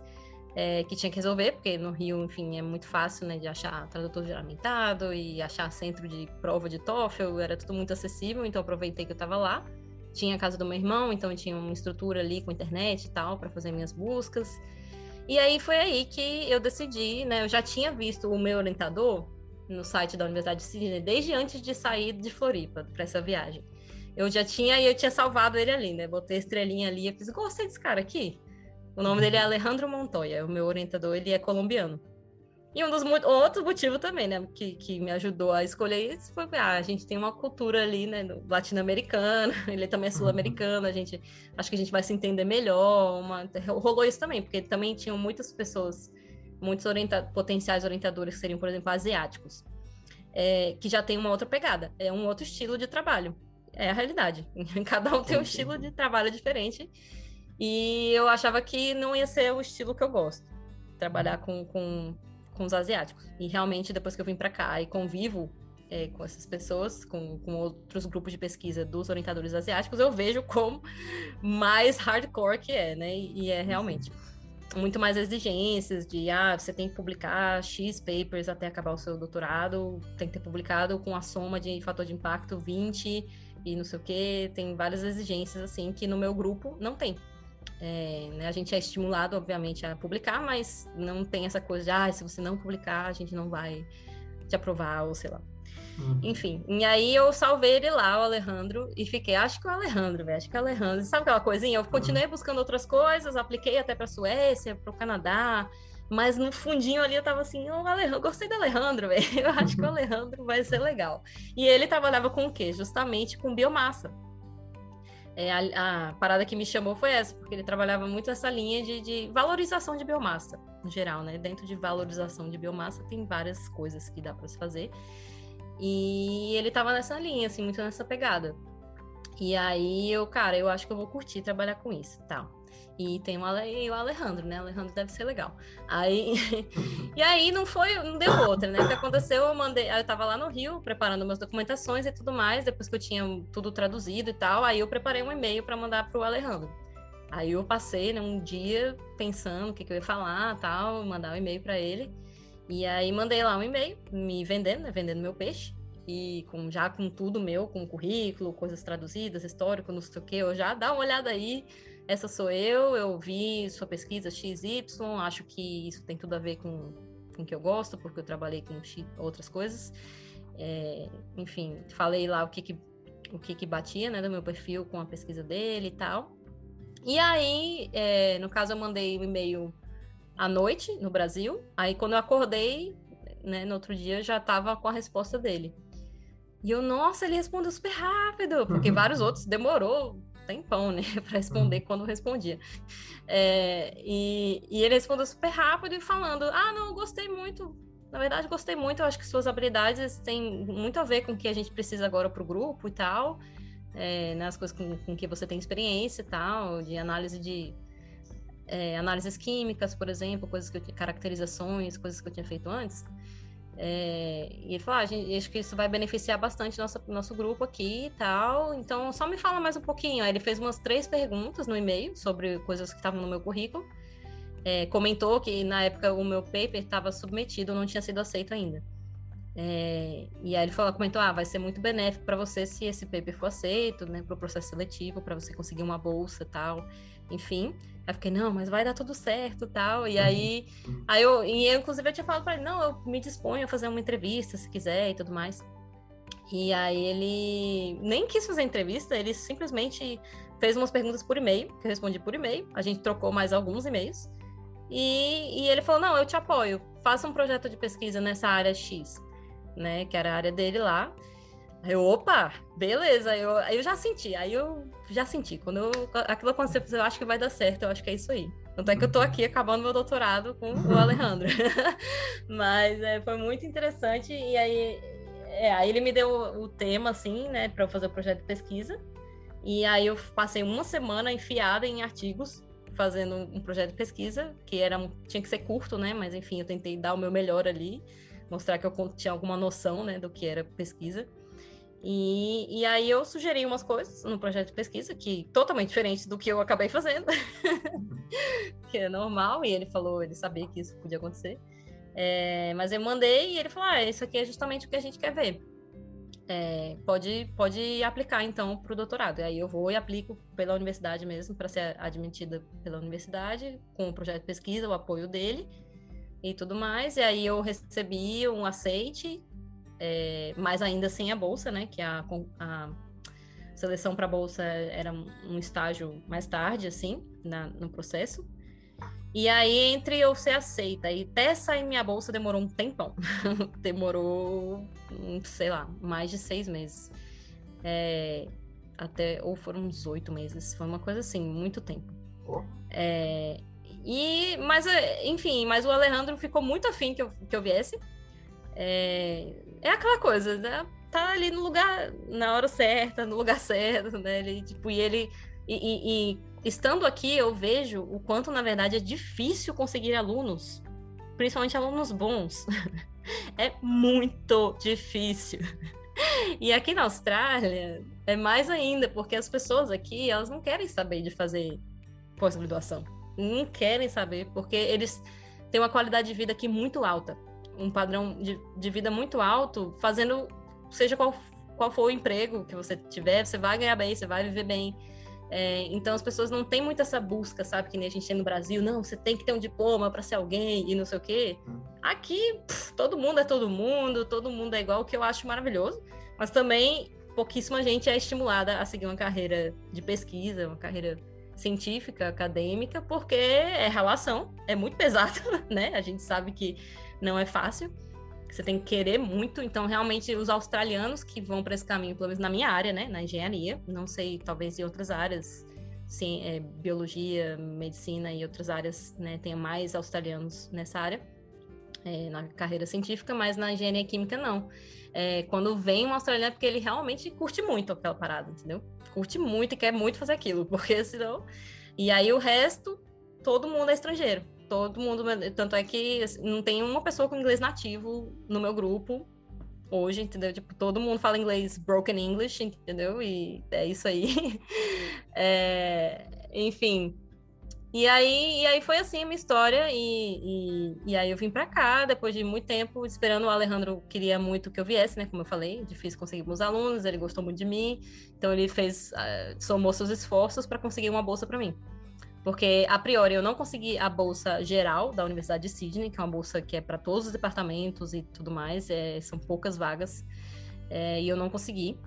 é, que tinha que resolver, porque no Rio, enfim, é muito fácil, né, de achar tradutor juramentado e achar centro de prova de TOEFL, era tudo muito acessível, então aproveitei que eu estava lá. Tinha a casa do meu irmão, então tinha uma estrutura ali com internet e tal, para fazer minhas buscas. E aí foi aí que eu decidi, né, eu já tinha visto o meu orientador no site da Universidade de Sydney desde antes de sair de Floripa para essa viagem. eu já tinha e eu tinha salvado ele ali, né? Botei a estrelinha ali e fiz, gostei desse cara aqui. O nome dele é Alejandro Montoya, o meu orientador, ele é colombiano. E um dos outro motivo também, né, que, que me ajudou a escolher isso foi ah, a gente tem uma cultura ali, né, latino-americana, ele também é uhum. sul-americano, a gente acho que a gente vai se entender melhor, uma, rolou isso também, porque também tinham muitas pessoas, muitos orienta potenciais orientadores que seriam, por exemplo, asiáticos, é, que já tem uma outra pegada, é um outro estilo de trabalho, é a realidade. Cada um tem um estilo de trabalho diferente e eu achava que não ia ser o estilo que eu gosto, trabalhar com, com com os asiáticos. E realmente, depois que eu vim para cá e convivo é, com essas pessoas, com, com outros grupos de pesquisa dos orientadores asiáticos, eu vejo como mais hardcore que é, né? E, e é realmente muito mais exigências de, ah, você tem que publicar X papers até acabar o seu doutorado, tem que ter publicado com a soma de fator de impacto 20 e não sei o que, tem várias exigências, assim, que no meu grupo não tem. É, né, a gente é estimulado, obviamente, a publicar, mas não tem essa coisa de, ah, se você não publicar, a gente não vai te aprovar, ou sei lá. Uhum. Enfim, e aí eu salvei ele lá, o Alejandro, e fiquei, acho que o Alejandro, velho, acho que o Alejandro. Sabe aquela coisinha? Eu continuei uhum. buscando outras coisas, apliquei até pra Suécia, pro Canadá, mas no fundinho ali eu tava assim, oh, Alejandro, gostei do Alejandro, velho. Eu acho que o Alejandro vai ser legal. E ele trabalhava com o quê? Justamente com biomassa. É, a, a, parada que me chamou foi essa, porque ele trabalhava muito essa linha de, de, valorização de biomassa, no geral, né? Dentro de valorização de biomassa tem várias coisas que dá para se fazer. E ele tava nessa linha, assim, muito nessa pegada. E aí eu, cara, eu acho que eu vou curtir trabalhar com isso, tal. E tem o, Ale, o Alejandro, né? O Alejandro deve ser legal. Aí, e aí não foi, não deu outra, né? O que aconteceu, eu mandei, eu tava lá no Rio preparando umas documentações e tudo mais, depois que eu tinha tudo traduzido e tal, aí eu preparei um e-mail para mandar pro Alejandro. Aí eu passei, né, um dia pensando o que, que eu ia falar, tal, mandar um e-mail para ele. E aí mandei lá um e-mail, me vendendo, né, vendendo meu peixe e com já com tudo meu, com currículo, coisas traduzidas, histórico, não sei o que, eu já dá uma olhada aí essa sou eu, eu vi sua pesquisa XY, acho que isso tem tudo a ver com, com o que eu gosto, porque eu trabalhei com outras coisas. É, enfim, falei lá o que, que o que, que batia né, do meu perfil com a pesquisa dele e tal. E aí, é, no caso, eu mandei o um e-mail à noite no Brasil. Aí, quando eu acordei, né, no outro dia, já estava com a resposta dele. E eu, nossa, ele respondeu super rápido, porque vários outros demorou tempão, né, para responder uhum. quando respondia. É, e, e ele respondeu super rápido e falando: Ah, não, gostei muito. Na verdade, gostei muito. Eu acho que suas habilidades têm muito a ver com o que a gente precisa agora para o grupo e tal. É, né, as coisas com, com que você tem experiência e tal, de análise de é, análises químicas, por exemplo, coisas que eu, caracterizações, coisas que eu tinha feito antes. É, e ele falou, ah, gente, acho que isso vai beneficiar bastante nosso, nosso grupo aqui e tal. Então, só me fala mais um pouquinho. Aí ele fez umas três perguntas no e-mail sobre coisas que estavam no meu currículo. É, comentou que na época o meu paper estava submetido, não tinha sido aceito ainda. É, e aí ele falou, comentou, ah, vai ser muito benéfico para você se esse paper for aceito, né, para o processo seletivo, para você conseguir uma bolsa tal, enfim. Aí fiquei, não, mas vai dar tudo certo tal. E aí, aí eu, e eu, inclusive, eu tinha falado para ele, não, eu me disponho a fazer uma entrevista se quiser e tudo mais. E aí ele nem quis fazer entrevista, ele simplesmente fez umas perguntas por e-mail, que eu respondi por e-mail. A gente trocou mais alguns e-mails. E, e ele falou: não, eu te apoio, faça um projeto de pesquisa nessa área X, né? Que era a área dele lá. Eu, opa, beleza, eu, eu já senti, aí eu já senti. Quando eu, aquilo aconteceu, eu acho que vai dar certo, eu acho que é isso aí. Tanto é que eu tô aqui acabando meu doutorado com o Alejandro. Mas é, foi muito interessante, e aí, é, aí ele me deu o, tema, assim, né, para eu fazer o projeto de pesquisa. E aí eu passei uma semana enfiada em artigos, fazendo um projeto de pesquisa, que era, tinha que ser curto, né, mas enfim, eu tentei dar o meu melhor ali, mostrar que eu tinha alguma noção, né, do que era pesquisa. E, e aí eu sugeri umas coisas no projeto de pesquisa, que totalmente diferente do que eu acabei fazendo, que é normal, e ele falou, ele sabia que isso podia acontecer. É, mas eu mandei e ele falou: ah, isso aqui é justamente o que a gente quer ver. É, pode, pode aplicar então para o doutorado. E aí eu vou e aplico pela universidade mesmo, para ser admitida pela universidade, com o projeto de pesquisa, o apoio dele e tudo mais. E aí eu recebi um aceite é, mas ainda sem a bolsa, né? Que a, a seleção para bolsa era um estágio mais tarde, assim, na, no processo. E aí, entre eu ser aceita e até sair minha bolsa, demorou um tempão. demorou, sei lá, mais de seis meses. É, até, ou foram uns oito meses. Foi uma coisa assim, muito tempo. Oh. É, e, mas, é, enfim, mas o Alejandro ficou muito afim que eu, que eu viesse. É, é aquela coisa, né? Tá ali no lugar, na hora certa, no lugar certo, né? Ele, tipo, e ele. E, e, e estando aqui, eu vejo o quanto, na verdade, é difícil conseguir alunos, principalmente alunos bons. é muito difícil. E aqui na Austrália é mais ainda, porque as pessoas aqui, elas não querem saber de fazer pós-graduação. Não querem saber, porque eles têm uma qualidade de vida aqui muito alta. Um padrão de, de vida muito alto, fazendo, seja qual, qual for o emprego que você tiver, você vai ganhar bem, você vai viver bem. É, então as pessoas não têm muito essa busca, sabe? Que nem a gente tem no Brasil, não, você tem que ter um diploma para ser alguém e não sei o quê. Hum. Aqui, pff, todo mundo é todo mundo, todo mundo é igual, o que eu acho maravilhoso. Mas também pouquíssima gente é estimulada a seguir uma carreira de pesquisa, uma carreira científica, acadêmica, porque é relação, é muito pesado, né? A gente sabe que não é fácil. Você tem que querer muito, então realmente os australianos que vão para esse caminho, pelo menos na minha área, né, na engenharia, não sei, talvez em outras áreas, sim, é, biologia, medicina e outras áreas, né, tenha mais australianos nessa área, é, na carreira científica, mas na engenharia química não. É, quando vem um australiano, é porque ele realmente curte muito aquela parada, entendeu? Curte muito e quer muito fazer aquilo, porque senão. E aí o resto, todo mundo é estrangeiro todo mundo. Tanto é que assim, não tem uma pessoa com inglês nativo no meu grupo hoje, entendeu? Tipo, todo mundo fala inglês broken English, entendeu? E é isso aí. é, enfim. E aí, e aí foi assim a minha história, e, e, e, aí eu vim para cá, depois de muito tempo, esperando o Alejandro queria muito que eu viesse, né? Como eu falei, difícil conseguir meus alunos, ele gostou muito de mim, então ele fez, uh, somou seus esforços para conseguir uma bolsa para mim. Porque, a priori, eu não consegui a bolsa geral da Universidade de Sydney, que é uma bolsa que é para todos os departamentos e tudo mais, é, são poucas vagas, é, e eu não consegui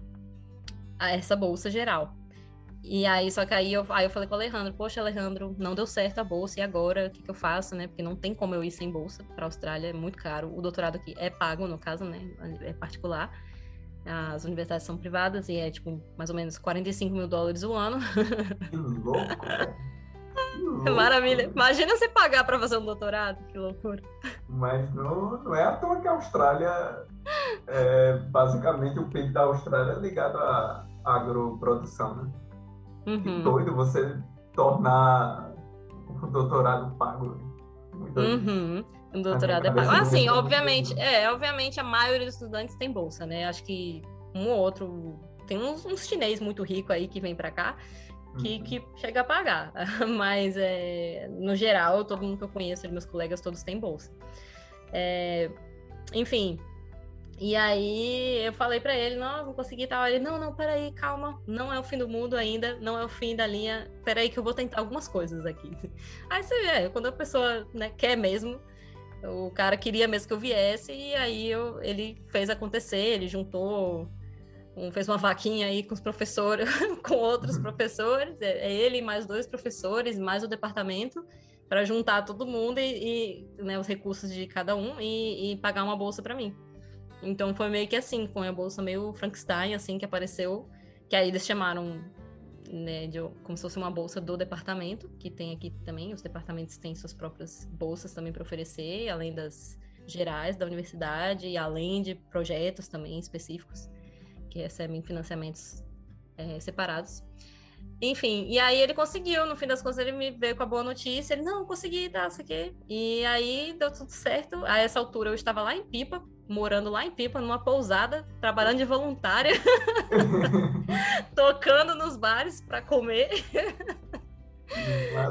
essa bolsa geral. E aí, só que aí eu, aí eu falei com o Alejandro, poxa, Alejandro, não deu certo a bolsa, e agora? O que, que eu faço, né? Porque não tem como eu ir sem bolsa para a Austrália, é muito caro. O doutorado aqui é pago, no caso, né? É particular. As universidades são privadas e é, tipo, mais ou menos 45 mil dólares o ano. Que louco, Maravilha. Imagina você pagar para fazer um doutorado, que loucura. Mas não, não é à toa que a Austrália, é, basicamente o PIB da Austrália é ligado à agroprodução, né? Uhum. Que doido você tornar o doutorado pago. Uhum. Um doutorado é pago. Assim, obviamente, é, obviamente a maioria dos estudantes tem bolsa, né? Acho que um ou outro. Tem uns, uns chinês muito ricos aí que vem para cá que, uhum. que chega a pagar. Mas, é, no geral, todo mundo que eu conheço, meus colegas, todos têm bolsa. É, enfim. E aí eu falei para ele, não, não consegui tal. Ele, não, não, peraí, calma, não é o fim do mundo ainda, não é o fim da linha, peraí que eu vou tentar algumas coisas aqui. Aí você vê, quando a pessoa né, quer mesmo, o cara queria mesmo que eu viesse, e aí eu, ele fez acontecer, ele juntou um, fez uma vaquinha aí com os professores, com outros uhum. professores, é, é ele mais dois professores, mais o departamento, para juntar todo mundo e, e né, os recursos de cada um e, e pagar uma bolsa para mim. Então foi meio que assim, com a bolsa meio Frankenstein, assim, que apareceu, que aí eles chamaram né, de, como se fosse uma bolsa do departamento, que tem aqui também, os departamentos têm suas próprias bolsas também para oferecer, além das gerais da universidade e além de projetos também específicos que recebem financiamentos é, separados. Enfim, e aí ele conseguiu, no fim das contas, ele me veio com a boa notícia, ele, não, consegui, tá, isso aqui. E aí deu tudo certo. A essa altura eu estava lá em Pipa, morando lá em Pipa, numa pousada, trabalhando de voluntária, tocando nos bares para comer.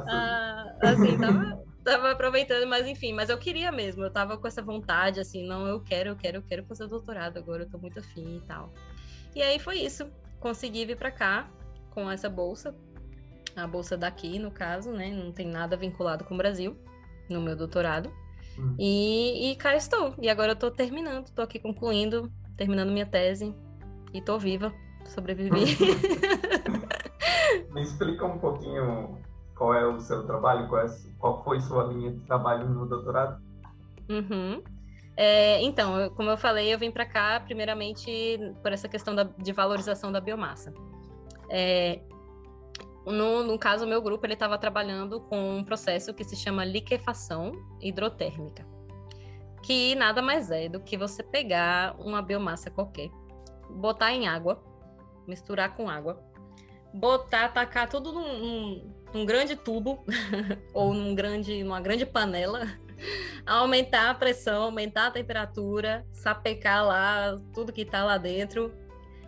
ah, assim, tava, tava aproveitando, mas enfim, mas eu queria mesmo, eu tava com essa vontade, assim, não, eu quero, eu quero, eu quero fazer doutorado agora, eu tô muito afim e tal. E aí foi isso. Consegui vir para cá com essa bolsa. A bolsa daqui, no caso, né? Não tem nada vinculado com o Brasil, no meu doutorado. Uhum. E, e cá estou. E agora eu tô terminando, tô aqui concluindo, terminando minha tese. E tô viva. sobrevivi. Me explica um pouquinho qual é o seu trabalho, qual, é, qual foi sua linha de trabalho no doutorado? Uhum. É, então, como eu falei, eu vim para cá primeiramente por essa questão da, de valorização da biomassa. É, no, no caso, o meu grupo ele estava trabalhando com um processo que se chama liquefação hidrotérmica, que nada mais é do que você pegar uma biomassa qualquer, botar em água, misturar com água, botar, tacar tudo num, num, num grande tubo ou num grande, numa grande panela aumentar a pressão, aumentar a temperatura, sapecar lá tudo que está lá dentro.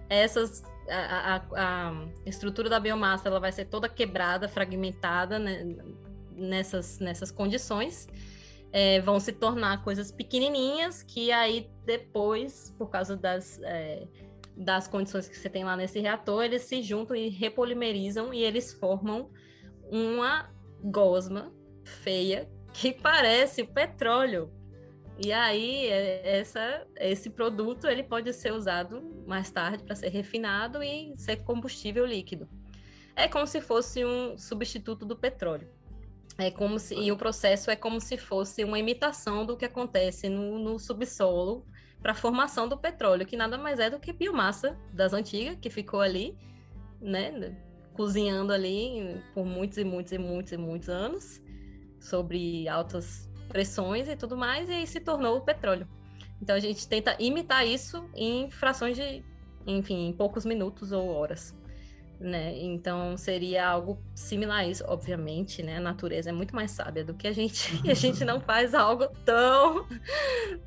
Essas a, a, a, estrutura da biomassa ela vai ser toda quebrada, fragmentada né, nessas, nessas condições. É, vão se tornar coisas pequenininhas que aí depois, por causa das, é, das condições que você tem lá nesse reator, eles se juntam e repolimerizam e eles formam uma gosma feia que parece petróleo. E aí, é, essa, esse produto ele pode ser usado mais tarde para ser refinado e ser combustível líquido. É como se fosse um substituto do petróleo. É como se, e o processo é como se fosse uma imitação do que acontece no, no subsolo para a formação do petróleo, que nada mais é do que biomassa das antigas, que ficou ali, né, cozinhando ali por muitos e muitos e muitos e muitos anos sobre altas pressões e tudo mais, e aí se tornou o petróleo. Então a gente tenta imitar isso em frações de, enfim, em poucos minutos ou horas. Né? Então seria algo similar a isso, obviamente, né? A natureza é muito mais sábia do que a gente, e a gente não faz algo tão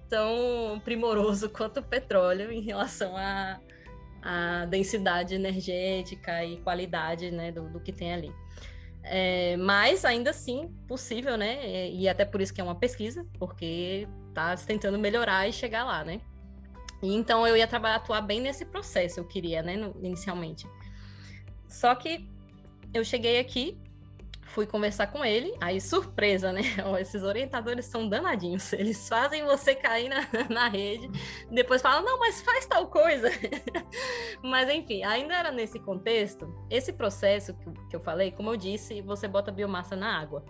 tão primoroso quanto o petróleo em relação à a, a, densidade energética e qualidade, né, do, do que tem ali. É, mas ainda assim possível, né? E até por isso que é uma pesquisa, porque tá tentando melhorar e chegar lá, né? E então eu ia trabalhar, atuar bem nesse processo, eu queria, né, no, inicialmente. Só que eu cheguei aqui fui conversar com ele, aí surpresa, né? Esses orientadores são danadinhos, eles fazem você cair na, na rede, depois falam, não, mas faz tal coisa. mas enfim, ainda era nesse contexto, esse processo que, que eu falei, como eu disse, você bota biomassa na água,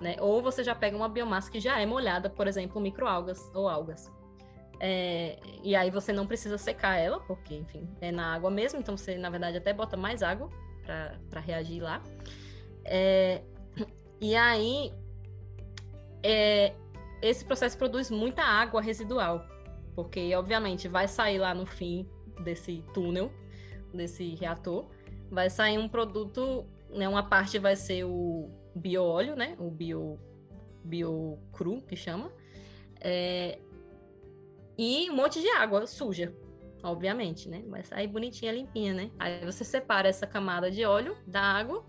né? Ou você já pega uma biomassa que já é molhada, por exemplo, microalgas ou algas. É, e aí você não precisa secar ela, porque, enfim, é na água mesmo, então você, na verdade, até bota mais água para reagir lá. É, e aí, é, esse processo produz muita água residual, porque, obviamente, vai sair lá no fim desse túnel, desse reator, vai sair um produto, né, uma parte vai ser o bioóleo, né, o bio, bio cru, que chama, é, e um monte de água suja, obviamente, né, vai sair bonitinha, limpinha, né, aí você separa essa camada de óleo da água,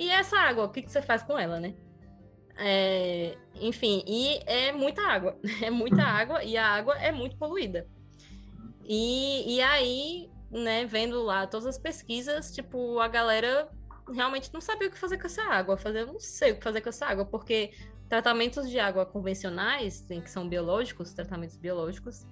e essa água, o que, que você faz com ela, né? É, enfim, e é muita água. É muita água e a água é muito poluída. E, e aí, né, vendo lá todas as pesquisas, tipo, a galera realmente não sabia o que fazer com essa água. Fazer, eu não sei o que fazer com essa água, porque tratamentos de água convencionais, que são biológicos, tratamentos biológicos,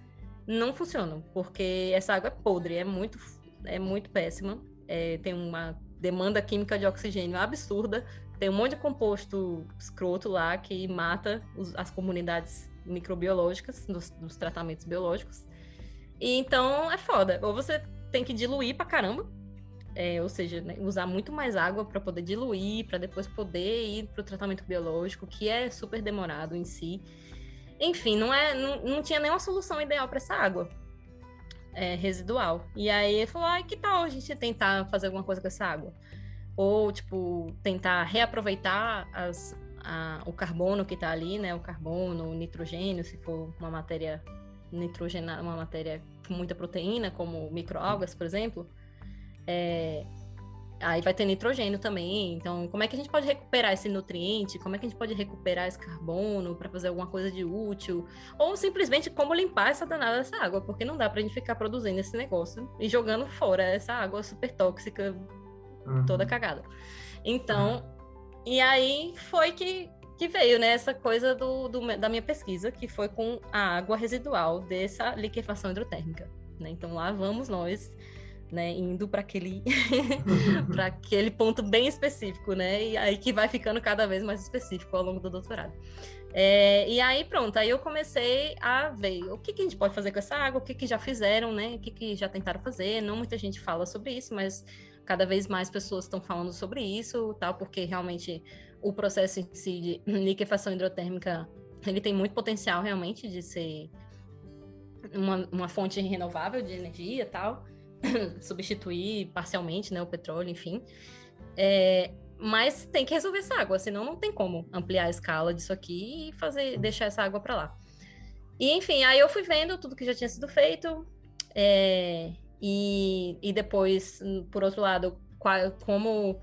não funcionam, porque essa água é podre, é muito, é muito péssima. É, tem uma demanda química de oxigênio absurda, tem um monte de composto escroto lá que mata os, as comunidades microbiológicas dos, dos, tratamentos biológicos. E então é foda. Ou você tem que diluir pra caramba, é, ou seja, né, usar muito mais água para poder diluir, para depois poder ir para o tratamento biológico, que é super demorado em si. Enfim, não, é, não, não tinha nenhuma solução ideal para essa água é, residual. E aí ele falou, ah, que tal a gente tentar fazer alguma coisa com essa água? Ou, tipo, tentar reaproveitar as, a, o carbono que está ali, né? O carbono, o nitrogênio, se for uma matéria nitrogenada, uma matéria com muita proteína, como microalgas, por exemplo. É, Aí vai ter nitrogênio também. Então, como é que a gente pode recuperar esse nutriente? Como é que a gente pode recuperar esse carbono para fazer alguma coisa de útil? Ou simplesmente como limpar essa danada dessa água? Porque não dá para a gente ficar produzindo esse negócio e jogando fora essa água super tóxica, uhum. toda cagada. Então, uhum. e aí foi que, que veio né, essa coisa do, do, da minha pesquisa, que foi com a água residual dessa liquefação hidrotérmica. Né? Então, lá vamos nós né, indo para aquele para aquele ponto bem específico, né, e aí que vai ficando cada vez mais específico ao longo do doutorado. É, e aí pronto, aí eu comecei a ver o que, que, a gente pode fazer com essa água, o que, que já fizeram, né, o que, que já tentaram fazer. Não muita gente fala sobre isso, mas cada vez mais pessoas estão falando sobre isso, tal, porque realmente o processo em si de liquefação hidrotérmica ele tem muito potencial realmente de ser uma, uma fonte renovável de energia tal, substituir parcialmente né, o petróleo, enfim. É, mas tem que resolver essa água, senão não tem como ampliar a escala disso aqui e fazer deixar essa água para lá. E enfim, aí eu fui vendo tudo que já tinha sido feito é, e, e depois, por outro lado, qual, como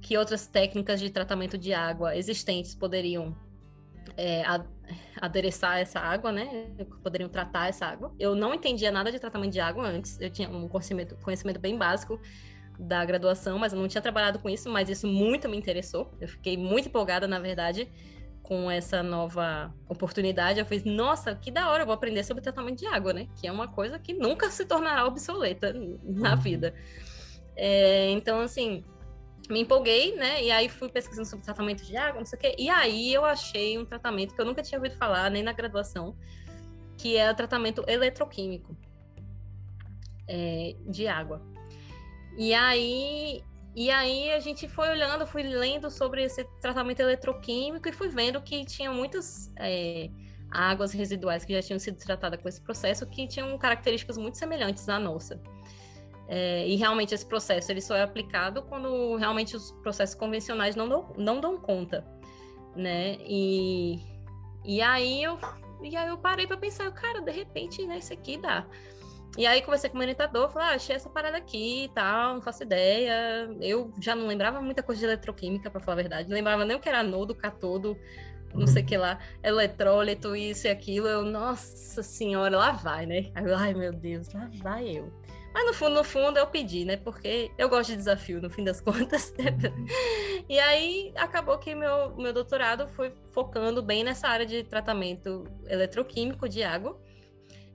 que outras técnicas de tratamento de água existentes poderiam é, adereçar essa água, né? Poderiam tratar essa água. Eu não entendia nada de tratamento de água antes, eu tinha um conhecimento, conhecimento bem básico da graduação, mas eu não tinha trabalhado com isso, mas isso muito me interessou. Eu fiquei muito empolgada, na verdade, com essa nova oportunidade. Eu fiz, nossa, que da hora, eu vou aprender sobre tratamento de água, né? Que é uma coisa que nunca se tornará obsoleta na uhum. vida. É, então, assim, me empolguei, né? E aí fui pesquisando sobre tratamento de água, não sei o quê. E aí eu achei um tratamento que eu nunca tinha ouvido falar, nem na graduação, que é o tratamento eletroquímico é, de água. E aí, e aí a gente foi olhando, fui lendo sobre esse tratamento eletroquímico e fui vendo que tinha muitas é, águas residuais que já tinham sido tratadas com esse processo que tinham características muito semelhantes à nossa. É, e realmente esse processo ele só é aplicado quando realmente os processos convencionais não dão, não dão conta, né? E, e aí eu e aí eu parei para pensar, cara, de repente, né, isso aqui dá. E aí conversei com o orientador, falei, ah, achei essa parada aqui e tal, não faço ideia. Eu já não lembrava muita coisa de eletroquímica, para falar a verdade. Não lembrava nem o que era anodo, catodo, não sei o que lá, eletrólito, isso e aquilo. Eu, nossa senhora, lá vai, né? Ai meu Deus, lá vai eu. Mas no fundo, no fundo, eu pedi, né? Porque eu gosto de desafio, no fim das contas. e aí acabou que meu, meu doutorado foi focando bem nessa área de tratamento eletroquímico de água.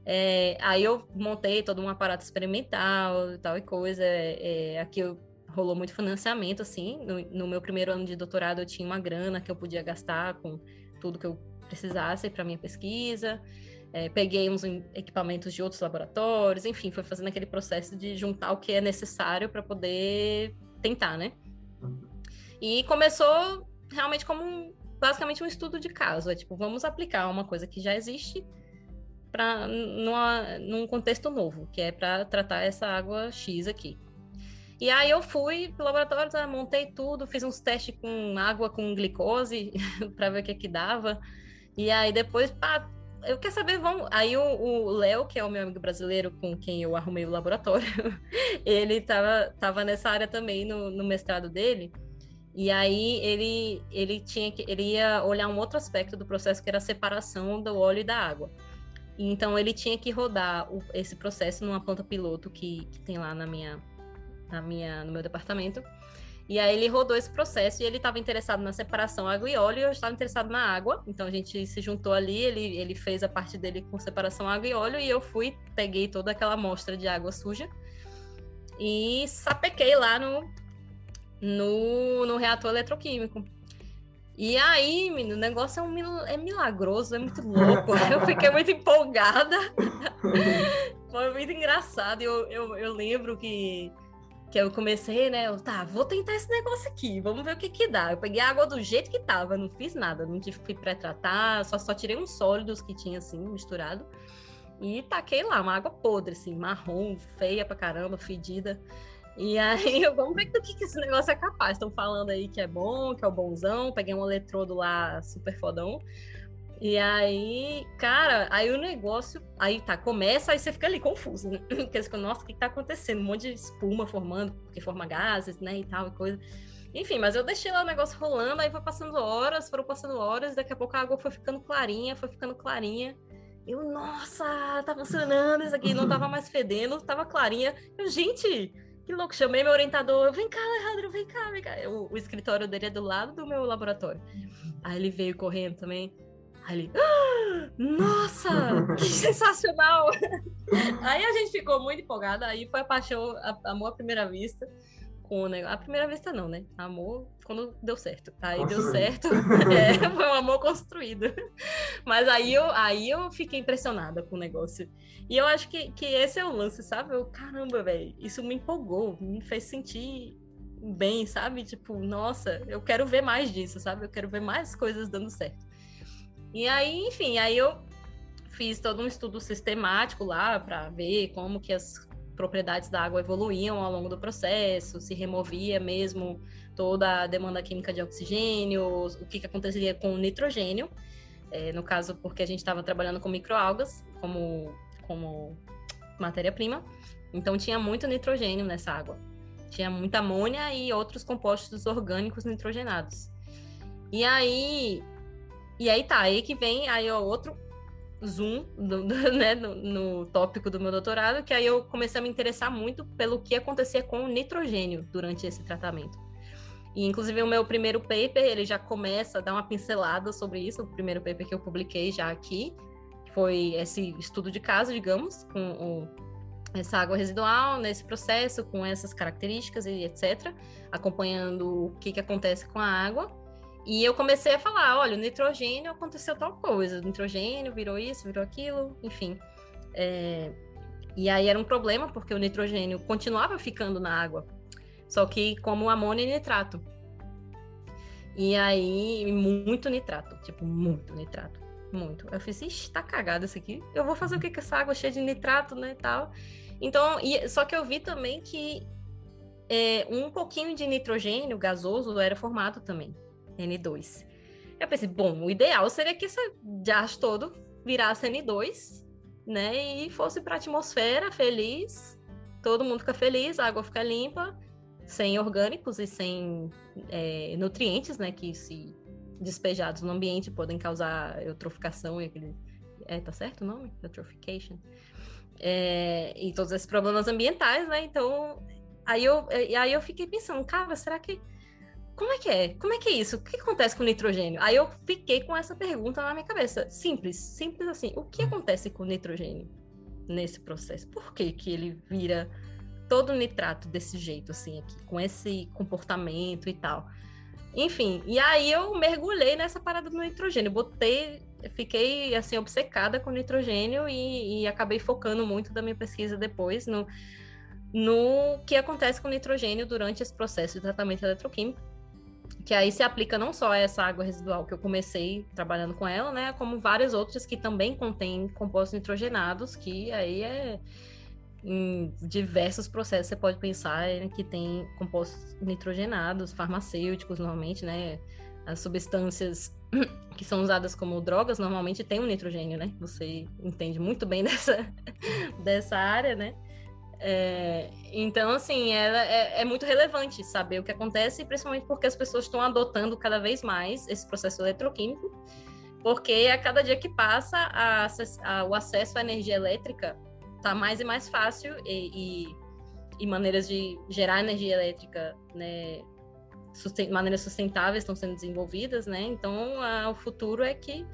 É, aí eu montei todo um aparato experimental e tal e coisa. É, aqui eu, rolou muito financiamento, assim. No, no, meu primeiro ano de doutorado eu tinha uma grana que eu podia gastar com tudo que eu precisasse para minha pesquisa. É, peguei uns equipamentos de outros laboratórios, enfim, foi fazendo aquele processo de juntar o que é necessário para poder tentar, né? E começou realmente como um, basicamente um estudo de caso, é tipo, vamos aplicar uma coisa que já existe para num contexto novo, que é para tratar essa água X aqui. E aí eu fui pro laboratório, tá, montei tudo, fiz uns testes com água com glicose para ver o que que dava. E aí depois, pá, eu quero saber, vamos. Aí o Léo, que é o meu amigo brasileiro com quem eu arrumei o laboratório, ele tava, tava nessa área também no, no mestrado dele. E aí ele, ele tinha que ele ia olhar um outro aspecto do processo que era a separação do óleo e da água. Então ele tinha que rodar o, esse processo numa planta piloto que, que tem lá na minha, na minha, no meu departamento. E aí ele rodou esse processo e ele estava interessado na separação água e óleo e eu estava interessado na água. Então a gente se juntou ali, ele, ele fez a parte dele com separação água e óleo e eu fui, peguei toda aquela amostra de água suja e sapequei lá no, no, no reator eletroquímico. E aí, menino, o negócio é, um, é milagroso, é muito louco. Eu fiquei muito empolgada. Foi muito engraçado. Eu, eu, eu lembro que que eu comecei, né? Eu, tá, vou tentar esse negócio aqui, vamos ver o que que dá. Eu peguei a água do jeito que tava, não fiz nada, não tive que pré-tratar, só, só tirei uns sólidos que tinha assim, misturado. E taquei lá, uma água podre, assim, marrom, feia pra caramba, fedida. E aí, eu, vamos ver do que, que esse negócio é capaz. Estão falando aí que é bom, que é o bonzão. Peguei um eletrodo lá super fodão. E aí, cara, aí o negócio, aí tá, começa, aí você fica ali confuso, né? Porque você fica, nossa, o que tá acontecendo? Um monte de espuma formando, porque forma gases, né, e tal, e coisa. Enfim, mas eu deixei lá o negócio rolando, aí foi passando horas, foram passando horas, daqui a pouco a água foi ficando clarinha, foi ficando clarinha. Eu, nossa, tá funcionando isso aqui, não tava mais fedendo, tava clarinha. Eu, gente, que louco, chamei meu orientador, vem cá, Alejandro, vem cá, vem cá. Eu, o escritório dele é do lado do meu laboratório. Aí ele veio correndo também. Aí ele, ah, Nossa, que sensacional! aí a gente ficou muito empolgada, aí foi a paixão, a, amor à primeira vista com o negócio. A primeira vista não, né? Amor quando deu certo. Aí deu certo. é, foi um amor construído. Mas aí eu, aí eu fiquei impressionada com o negócio. E eu acho que, que esse é o lance, sabe? Eu, caramba, velho, isso me empolgou, me fez sentir bem, sabe? Tipo, nossa, eu quero ver mais disso, sabe? Eu quero ver mais coisas dando certo. E aí, enfim, aí eu fiz todo um estudo sistemático lá para ver como que as propriedades da água evoluíam ao longo do processo, se removia mesmo toda a demanda química de oxigênio, o que, que aconteceria com o nitrogênio, é, no caso porque a gente estava trabalhando com microalgas como, como matéria-prima, então tinha muito nitrogênio nessa água, tinha muita amônia e outros compostos orgânicos nitrogenados. E aí, e aí tá, aí que vem aí ó, outro zoom do, do, né, no, no, tópico do meu doutorado, que aí eu comecei a me interessar muito pelo que acontecia com o nitrogênio durante esse tratamento. E, inclusive, o meu primeiro paper, ele já começa a dar uma pincelada sobre isso, o primeiro paper que eu publiquei já aqui, foi esse estudo de caso, digamos, com o, essa água residual nesse processo, com essas características e etc., acompanhando o que, que acontece com a água. E eu comecei a falar, olha, o nitrogênio aconteceu tal coisa, o nitrogênio virou isso, virou aquilo, enfim. É... E aí era um problema, porque o nitrogênio continuava ficando na água, só que como amônia e nitrato. E aí, muito nitrato, tipo, muito nitrato, muito. Eu fiz, ixi, tá cagado isso aqui, eu vou fazer o que com essa água cheia de nitrato, né, e tal. Então, e, só que eu vi também que é, um pouquinho de nitrogênio gasoso era formado também. N2. Eu pensei, bom, o ideal seria que esse gás todo virasse N2, né? E fosse para a atmosfera feliz, todo mundo fica feliz, a água fica limpa, sem orgânicos e sem é, nutrientes, né? Que se despejados no ambiente podem causar eutroficação e aquele. É, tá certo o nome? Eutrophication. É, e todos esses problemas ambientais, né? Então, aí eu, aí eu fiquei pensando, cara, será que como é que é? Como é que é isso? O que acontece com o nitrogênio? Aí eu fiquei com essa pergunta na minha cabeça. Simples, simples assim. O que acontece com o nitrogênio nesse processo? Por que, que ele vira todo nitrato desse jeito, assim, aqui, com esse comportamento e tal? Enfim, e aí eu mergulhei nessa parada do nitrogênio. Botei, fiquei assim, obcecada com nitrogênio e, e acabei focando muito da minha pesquisa depois no, no que acontece com o nitrogênio durante esse processo de tratamento eletroquímico que aí se aplica não só a essa água residual que eu comecei trabalhando com ela, né, como várias outras que também contêm compostos nitrogenados, que aí é em diversos processos você pode pensar que tem compostos nitrogenados, farmacêuticos normalmente, né, as substâncias que são usadas como drogas normalmente tem um nitrogênio, né? Você entende muito bem dessa, dessa área, né? É, então, assim, é, é, muito relevante saber o que acontece, principalmente porque as pessoas estão adotando cada vez mais esse processo eletroquímico, porque a cada dia que passa, a, a, o acesso à energia elétrica está mais e mais fácil e, e, e, maneiras de gerar energia elétrica, né, susten maneiras sustentáveis estão sendo desenvolvidas, né? Então, a, o futuro é que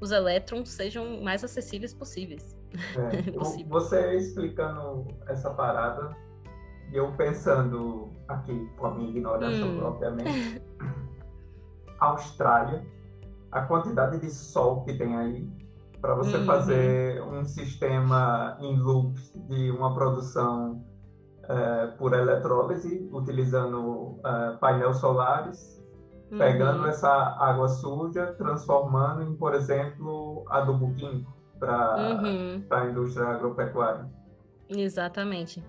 os elétrons sejam mais acessíveis possíveis. É, você explicando essa parada, e eu pensando aqui com a minha ignorância, hum. obviamente, Austrália, a quantidade de sol que tem aí, para você uhum. fazer um sistema em loop de uma produção é, por eletrólise, utilizando é, painéis solares, uhum. pegando essa água suja, transformando em, por exemplo, adubo químico para uhum. a indústria agropecuária. Exatamente.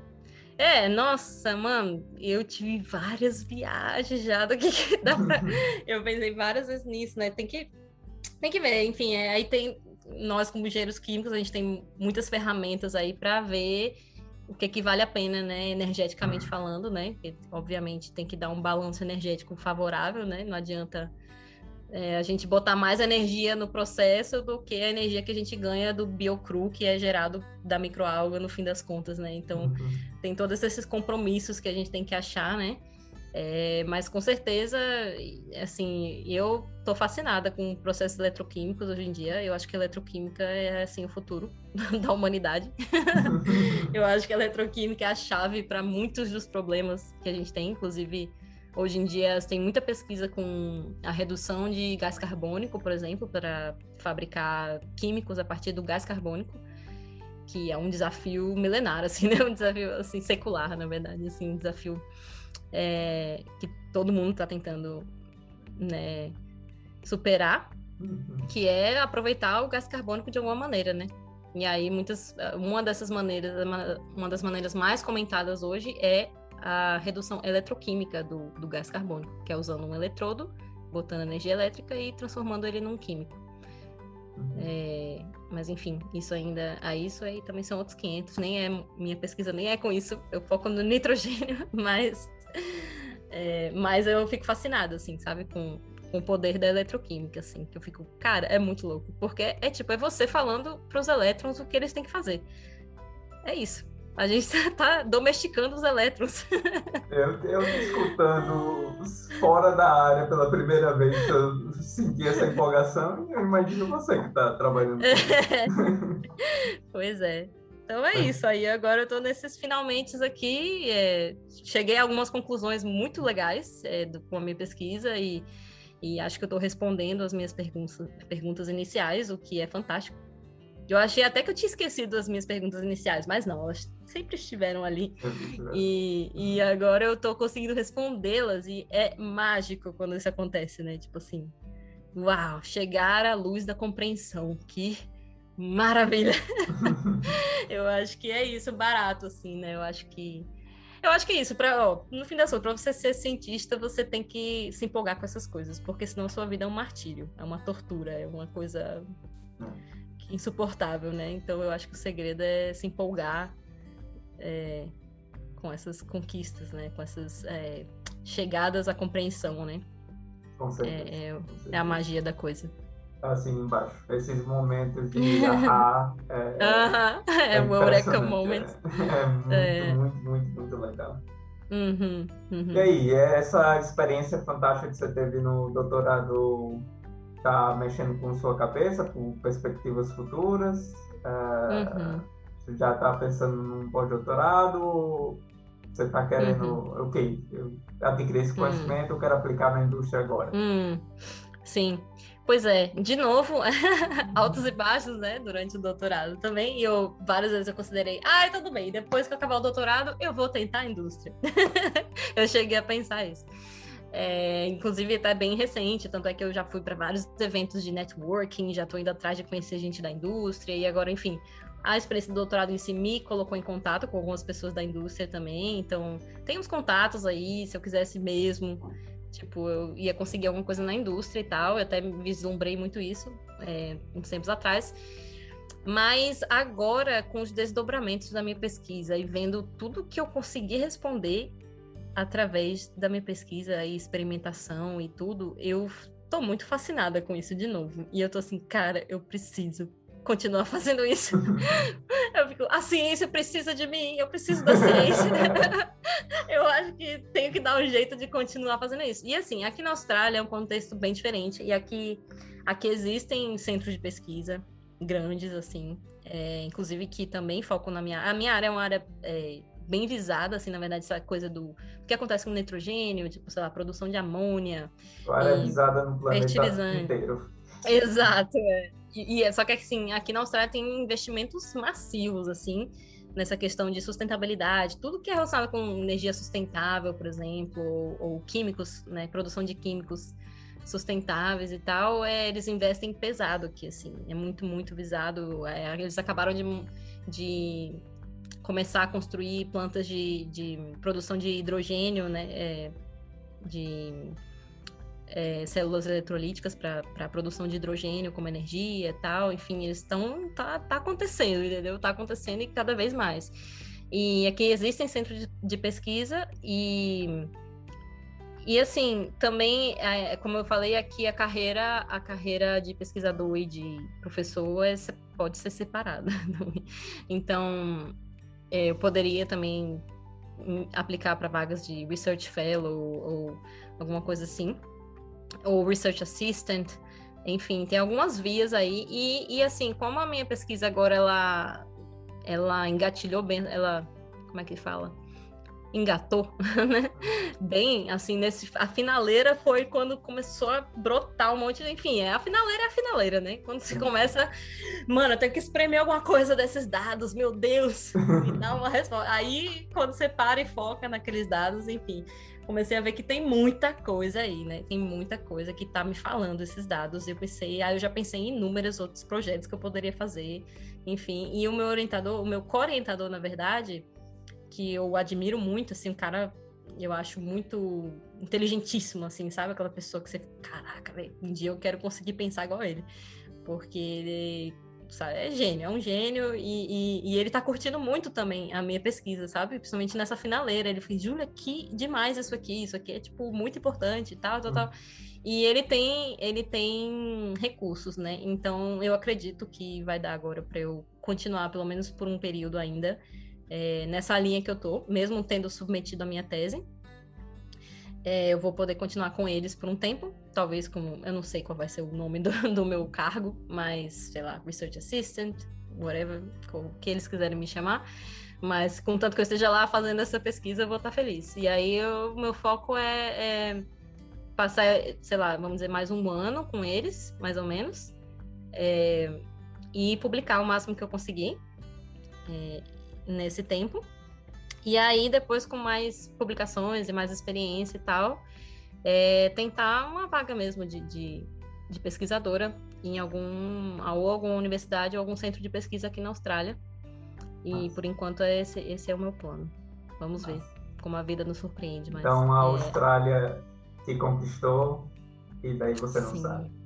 É, nossa, mano, eu tive várias viagens já do que, que dá pra... Eu pensei várias vezes nisso, né? Tem que, tem que ver, enfim, é, aí tem... Nós, como engenheiros químicos, a gente tem muitas ferramentas aí para ver o que, que vale a pena, né, energeticamente falando, né? Porque, obviamente, tem que dar um balanço energético favorável, né? Não adianta é, a gente botar mais energia no processo do que a energia que a gente ganha do biocru, que é gerado da microalga no fim das contas, né? Então, uhum. tem todos esses compromissos que a gente tem que achar, né? É, mas com certeza, assim, eu tô fascinada com processos eletroquímicos hoje em dia. Eu acho que a eletroquímica é assim o futuro da humanidade. eu acho que a eletroquímica é a chave para muitos dos problemas que a gente tem, inclusive hoje em dia tem muita pesquisa com a redução de gás carbônico, por exemplo, para fabricar químicos a partir do gás carbônico que é um desafio milenar, assim, né? Um desafio, assim, secular, na verdade, assim, um desafio é, que todo mundo está tentando, né, superar, uhum. que é aproveitar o gás carbônico de alguma maneira, né? E aí, muitas, uma dessas maneiras, uma das maneiras mais comentadas hoje é a redução eletroquímica do, do gás carbônico, que é usando um eletrodo, botando energia elétrica e transformando ele num químico. Uhum. É, mas enfim, isso ainda. A isso aí também são outros 500. Nem é. Minha pesquisa nem é com isso. Eu foco no nitrogênio, mas. É, mas eu fico fascinada, assim, sabe? Com, com o poder da eletroquímica, assim. Que eu fico, cara, é muito louco. Porque é tipo, é você falando para os elétrons o que eles têm que fazer. É isso. A gente tá domesticando os elétrons. Eu, eu escutando fora da área pela primeira vez, eu senti essa empolgação e eu imagino você que está trabalhando. pois é. Então é isso aí. Agora eu estou nesses finalmente aqui. É, cheguei a algumas conclusões muito legais é, do, com a minha pesquisa e, e acho que eu estou respondendo as minhas perguntas, perguntas iniciais, o que é fantástico. Eu achei até que eu tinha esquecido as minhas perguntas iniciais, mas não, elas sempre estiveram ali. E, e agora eu tô conseguindo respondê-las e é mágico quando isso acontece, né? Tipo assim, uau, chegar à luz da compreensão, que maravilha! eu acho que é isso, barato, assim, né? Eu acho que. Eu acho que é isso, pra, ó, no fim das contas, para você ser cientista, você tem que se empolgar com essas coisas, porque senão sua vida é um martírio, é uma tortura, é uma coisa. É insuportável, né? Então eu acho que o segredo é se empolgar é, com essas conquistas, né? Com essas é, chegadas à compreensão, né? Com certeza, é, é, com certeza. é, a magia da coisa. Assim embaixo, esses momentos de ahá, é, uh -huh. é, é o Eureka Moment. É, muito, muito, muito, muito legal. Uhum, uhum. E aí, essa experiência fantástica que você teve no doutorado está mexendo com sua cabeça, com perspectivas futuras? Uh, uhum. Você já está pensando num pós-doutorado? Você está querendo, uhum. ok, eu adquiri esse hum. conhecimento, uhum. eu quero aplicar na indústria agora. Hum. Sim, pois é, de novo, altos e baixos, né, durante o doutorado também, e eu, várias vezes eu considerei, ah, tudo bem, depois que eu acabar o doutorado, eu vou tentar a indústria. eu cheguei a pensar isso. É, inclusive, até bem recente, tanto é que eu já fui para vários eventos de networking, já estou indo atrás de conhecer gente da indústria, e agora, enfim, a experiência do doutorado em si me colocou em contato com algumas pessoas da indústria também, então tem uns contatos aí, se eu quisesse mesmo, tipo, eu ia conseguir alguma coisa na indústria e tal, eu até vislumbrei muito isso é, uns tempos atrás. Mas agora, com os desdobramentos da minha pesquisa e vendo tudo que eu consegui responder, através da minha pesquisa e experimentação e tudo, eu tô muito fascinada com isso de novo. E eu tô assim, cara, eu preciso continuar fazendo isso. eu fico, a ciência precisa de mim, eu preciso da ciência. eu acho que tenho que dar um jeito de continuar fazendo isso. E assim, aqui na Austrália é um contexto bem diferente. E aqui, aqui existem centros de pesquisa grandes, assim. É, inclusive que também focam na minha... A minha área é uma área... É, bem visada, assim, na verdade, essa coisa do o que acontece com o nitrogênio, tipo, sei lá, produção de amônia. Área visada no planeta inteiro. Exato, é. E, e é, só que assim, aqui na Austrália tem investimentos massivos, assim, nessa questão de sustentabilidade, tudo que é relacionado com energia sustentável, por exemplo, ou, ou químicos, né, produção de químicos sustentáveis e tal, é, eles investem pesado aqui, assim, é muito, muito visado. É, eles acabaram de, de começar a construir plantas de, de produção de hidrogênio, né, é, de é, células eletrolíticas para produção de hidrogênio como energia e tal, enfim, eles estão, tá, tá acontecendo, entendeu? Tá acontecendo e cada vez mais. E aqui existem centros de, de pesquisa e e assim, também, é, como eu falei aqui, a carreira, a carreira de pesquisador e de professor é, pode ser separada. então, eu poderia também aplicar para vagas de Research Fellow ou alguma coisa assim, ou Research Assistant, enfim, tem algumas vias aí. E, e assim, como a minha pesquisa agora ela, ela engatilhou bem, ela. Como é que fala? Engatou, né? Bem, assim, nesse a finaleira foi quando começou a brotar um monte, de, enfim, é a finaleira é a finaleira, né? Quando você começa, mano, eu tenho que espremer alguma coisa desses dados, meu Deus, e dá uma resposta. Aí, quando você para e foca naqueles dados, enfim, comecei a ver que tem muita coisa aí, né? Tem muita coisa que tá me falando esses dados. Eu pensei, aí eu já pensei em inúmeros outros projetos que eu poderia fazer, enfim. E o meu orientador, o meu co-orientador, na verdade, que eu admiro muito, assim, um cara, eu acho muito inteligentíssimo, assim, sabe? Aquela pessoa que você, caraca, velho, um dia eu quero conseguir pensar igual ele. Porque ele, sabe, é gênio, é um gênio e, e, e, ele tá curtindo muito também a minha pesquisa, sabe? Principalmente nessa finaleira. Ele fez, Júlia, que demais isso aqui, isso aqui é, tipo, muito importante, tal, tal, tal. E ele tem, ele tem recursos, né? Então eu acredito que vai dar agora para eu continuar, pelo menos por um período ainda, é, nessa linha que eu tô, mesmo tendo submetido a minha tese. É, eu vou poder continuar com eles por um tempo, talvez com, eu não sei qual vai ser o nome do, do meu cargo, mas, sei lá, Research Assistant, whatever, o que eles quiserem me chamar. Mas, contanto que eu esteja lá fazendo essa pesquisa, eu vou estar feliz. E aí, o meu foco é, é passar, sei lá, vamos dizer, mais um ano com eles, mais ou menos, é, e publicar o máximo que eu conseguir. É, nesse tempo. E aí, depois, com mais publicações e mais experiência e tal, é, tentar uma vaga mesmo de, de, de, pesquisadora em algum, ou alguma universidade ou algum centro de pesquisa aqui na Austrália. E Nossa. por enquanto esse, esse é o meu plano. Vamos Nossa. ver como a vida nos surpreende. Mas, então a é... Austrália te conquistou e daí você não Sim. sabe.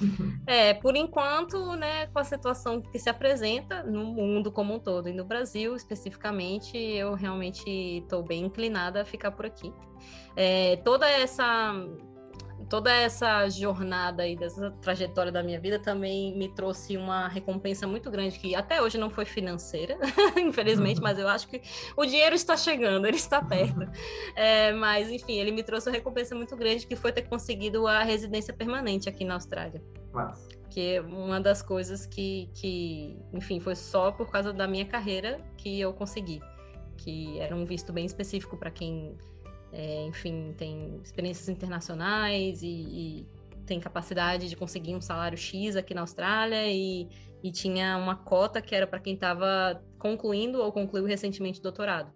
É, por enquanto, né, com a situação que se apresenta no mundo como um todo e no Brasil especificamente, eu realmente estou bem inclinada a ficar por aqui. É, toda essa toda essa jornada e dessa trajetória da minha vida também me trouxe uma recompensa muito grande que até hoje não foi financeira, infelizmente, uhum. mas eu acho que o dinheiro está chegando, ele está perto. É, mas enfim, ele me trouxe uma recompensa muito grande que foi ter conseguido a residência permanente aqui na Austrália. Mas... Que é uma das coisas que, que, enfim, foi só por causa da minha carreira que eu consegui. Que era um visto bem específico para quem é, enfim, tem experiências internacionais e, e, tem capacidade de conseguir um salário X aqui na Austrália e, e tinha uma cota que era para quem estava concluindo ou concluiu recentemente o doutorado.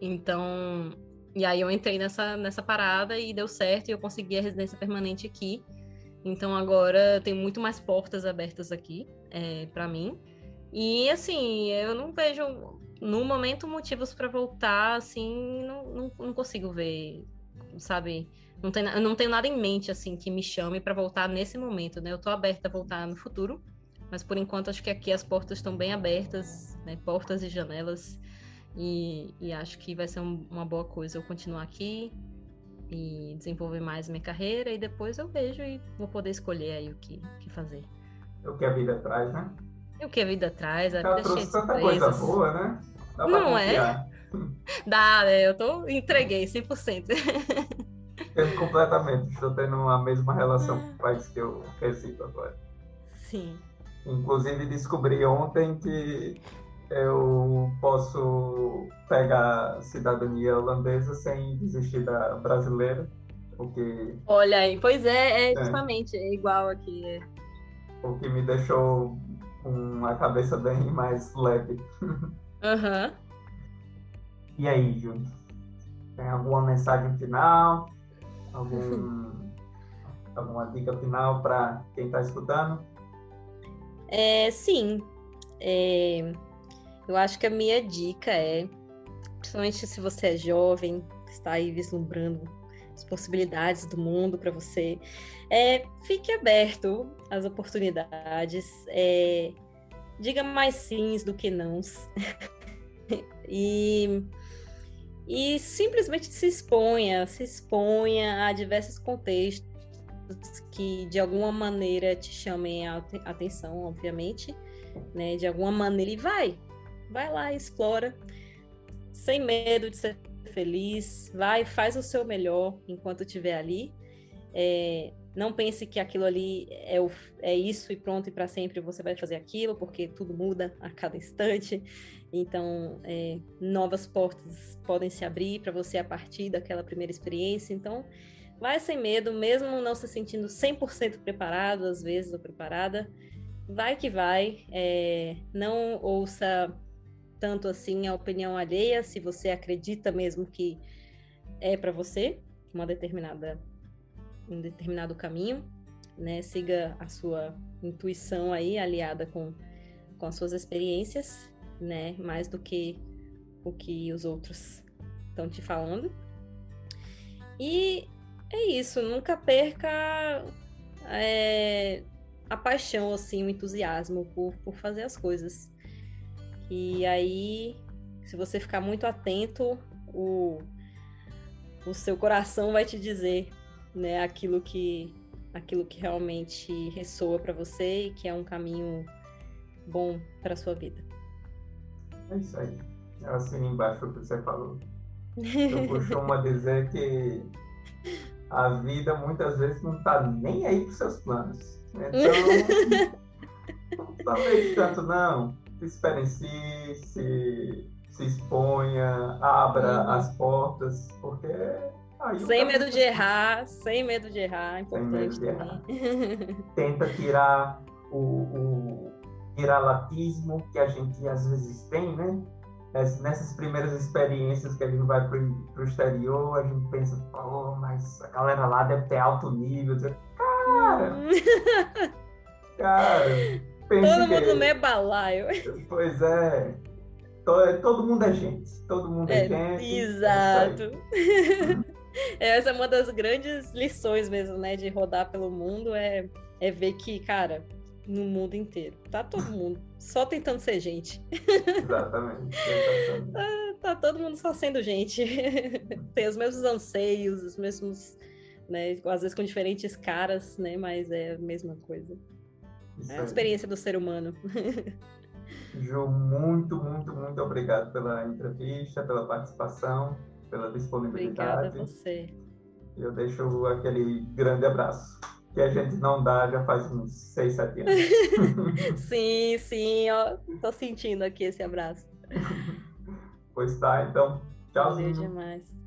Então, e aí eu entrei nessa, nessa parada e deu certo e eu consegui a residência permanente aqui. Então agora tem muito mais portas abertas aqui é, para mim. E assim, eu não vejo no momento, motivos para voltar, assim, não, não, não, consigo ver, sabe? Não, tem, não tenho nada em mente, assim, que me chame para voltar nesse momento, né? Eu tô aberta a voltar no futuro, mas por enquanto acho que aqui as portas estão bem abertas, né? Portas e janelas, e, e acho que vai ser um, uma boa coisa eu continuar aqui e desenvolver mais minha carreira, e depois eu vejo e vou poder escolher aí o que, que fazer. É o que a vida traz, né? E o que a vida traz, a Ela vida trouxe tanta coisa boa, né? Dá Não é? Dá, né? Eu tô, entreguei 100%. Entendo completamente. Estou tendo a mesma relação com o país que eu resido agora. Sim. Inclusive, descobri ontem que eu posso pegar cidadania holandesa sem desistir da brasileira, porque... Olha aí, pois é, é, é. justamente é igual aqui. É. O que me deixou com a cabeça bem mais leve. Aham. Uhum. E aí, Júlio? Tem alguma mensagem final? Algum, alguma dica final para quem está escutando? É, sim. É, eu acho que a minha dica é, principalmente se você é jovem, está aí vislumbrando as possibilidades do mundo para você, é, fique aberto às oportunidades. É, diga mais sims do que nãos. e, e simplesmente se exponha, se exponha a diversos contextos que de alguma maneira te chamem a atenção, obviamente, né? De alguma maneira e vai, vai lá, explora. sem medo de ser feliz, vai, faz o seu melhor enquanto estiver ali. É, não pense que aquilo ali é, o, é isso e pronto e para sempre você vai fazer aquilo, porque tudo muda a cada instante. Então, é, novas portas podem se abrir para você a partir daquela primeira experiência. Então, vai sem medo, mesmo não se sentindo 100% preparado, às vezes, ou preparada. Vai que vai. É, não ouça tanto assim a opinião alheia, se você acredita mesmo que é para você uma determinada um determinado caminho, né? Siga a sua intuição aí aliada com com as suas experiências, né? Mais do que o que os outros estão te falando. E é isso, nunca perca é, a paixão, assim, o entusiasmo por, por fazer as coisas. E aí, se você ficar muito atento, o, o seu coração vai te dizer, né, aquilo que aquilo que realmente ressoa para você e que é um caminho bom para sua vida. É isso aí. Eu assino embaixo o que você falou. Eu costumo dizer que a vida muitas vezes não está nem aí para seus planos. Então, não talvez tanto não se se, se exponha, abra uhum. as portas, porque. sem medo de errar, sem medo de errar, sem medo de errar. Tenta tirar o, o viralatismo que a gente às vezes tem, né? Nessas primeiras experiências que a gente vai para o exterior, a gente pensa, pô, mas a galera lá deve ter alto nível. Cara! Uhum. todo mundo não é balaio. Pois é. Todo mundo é gente. Todo mundo é, é gente. É exato. É Essa é uma das grandes lições mesmo, né? De rodar pelo mundo é, é ver que, cara, no mundo inteiro. Tá todo mundo só tentando ser gente. Exatamente. tá, tá, todo mundo só sendo gente. Tem os mesmos anseios, os mesmos, né? Às vezes com diferentes caras, né? Mas é a mesma coisa. Isso é a experiência do ser humano. Ju, muito, muito, muito obrigado pela entrevista, pela participação, pela disponibilidade. Obrigada a você. Eu deixo aquele grande abraço que a gente não dá já faz uns 6, 7 anos. sim, sim, ó, tô sentindo aqui esse abraço. pois tá, então, tchauzinho. Beijo demais.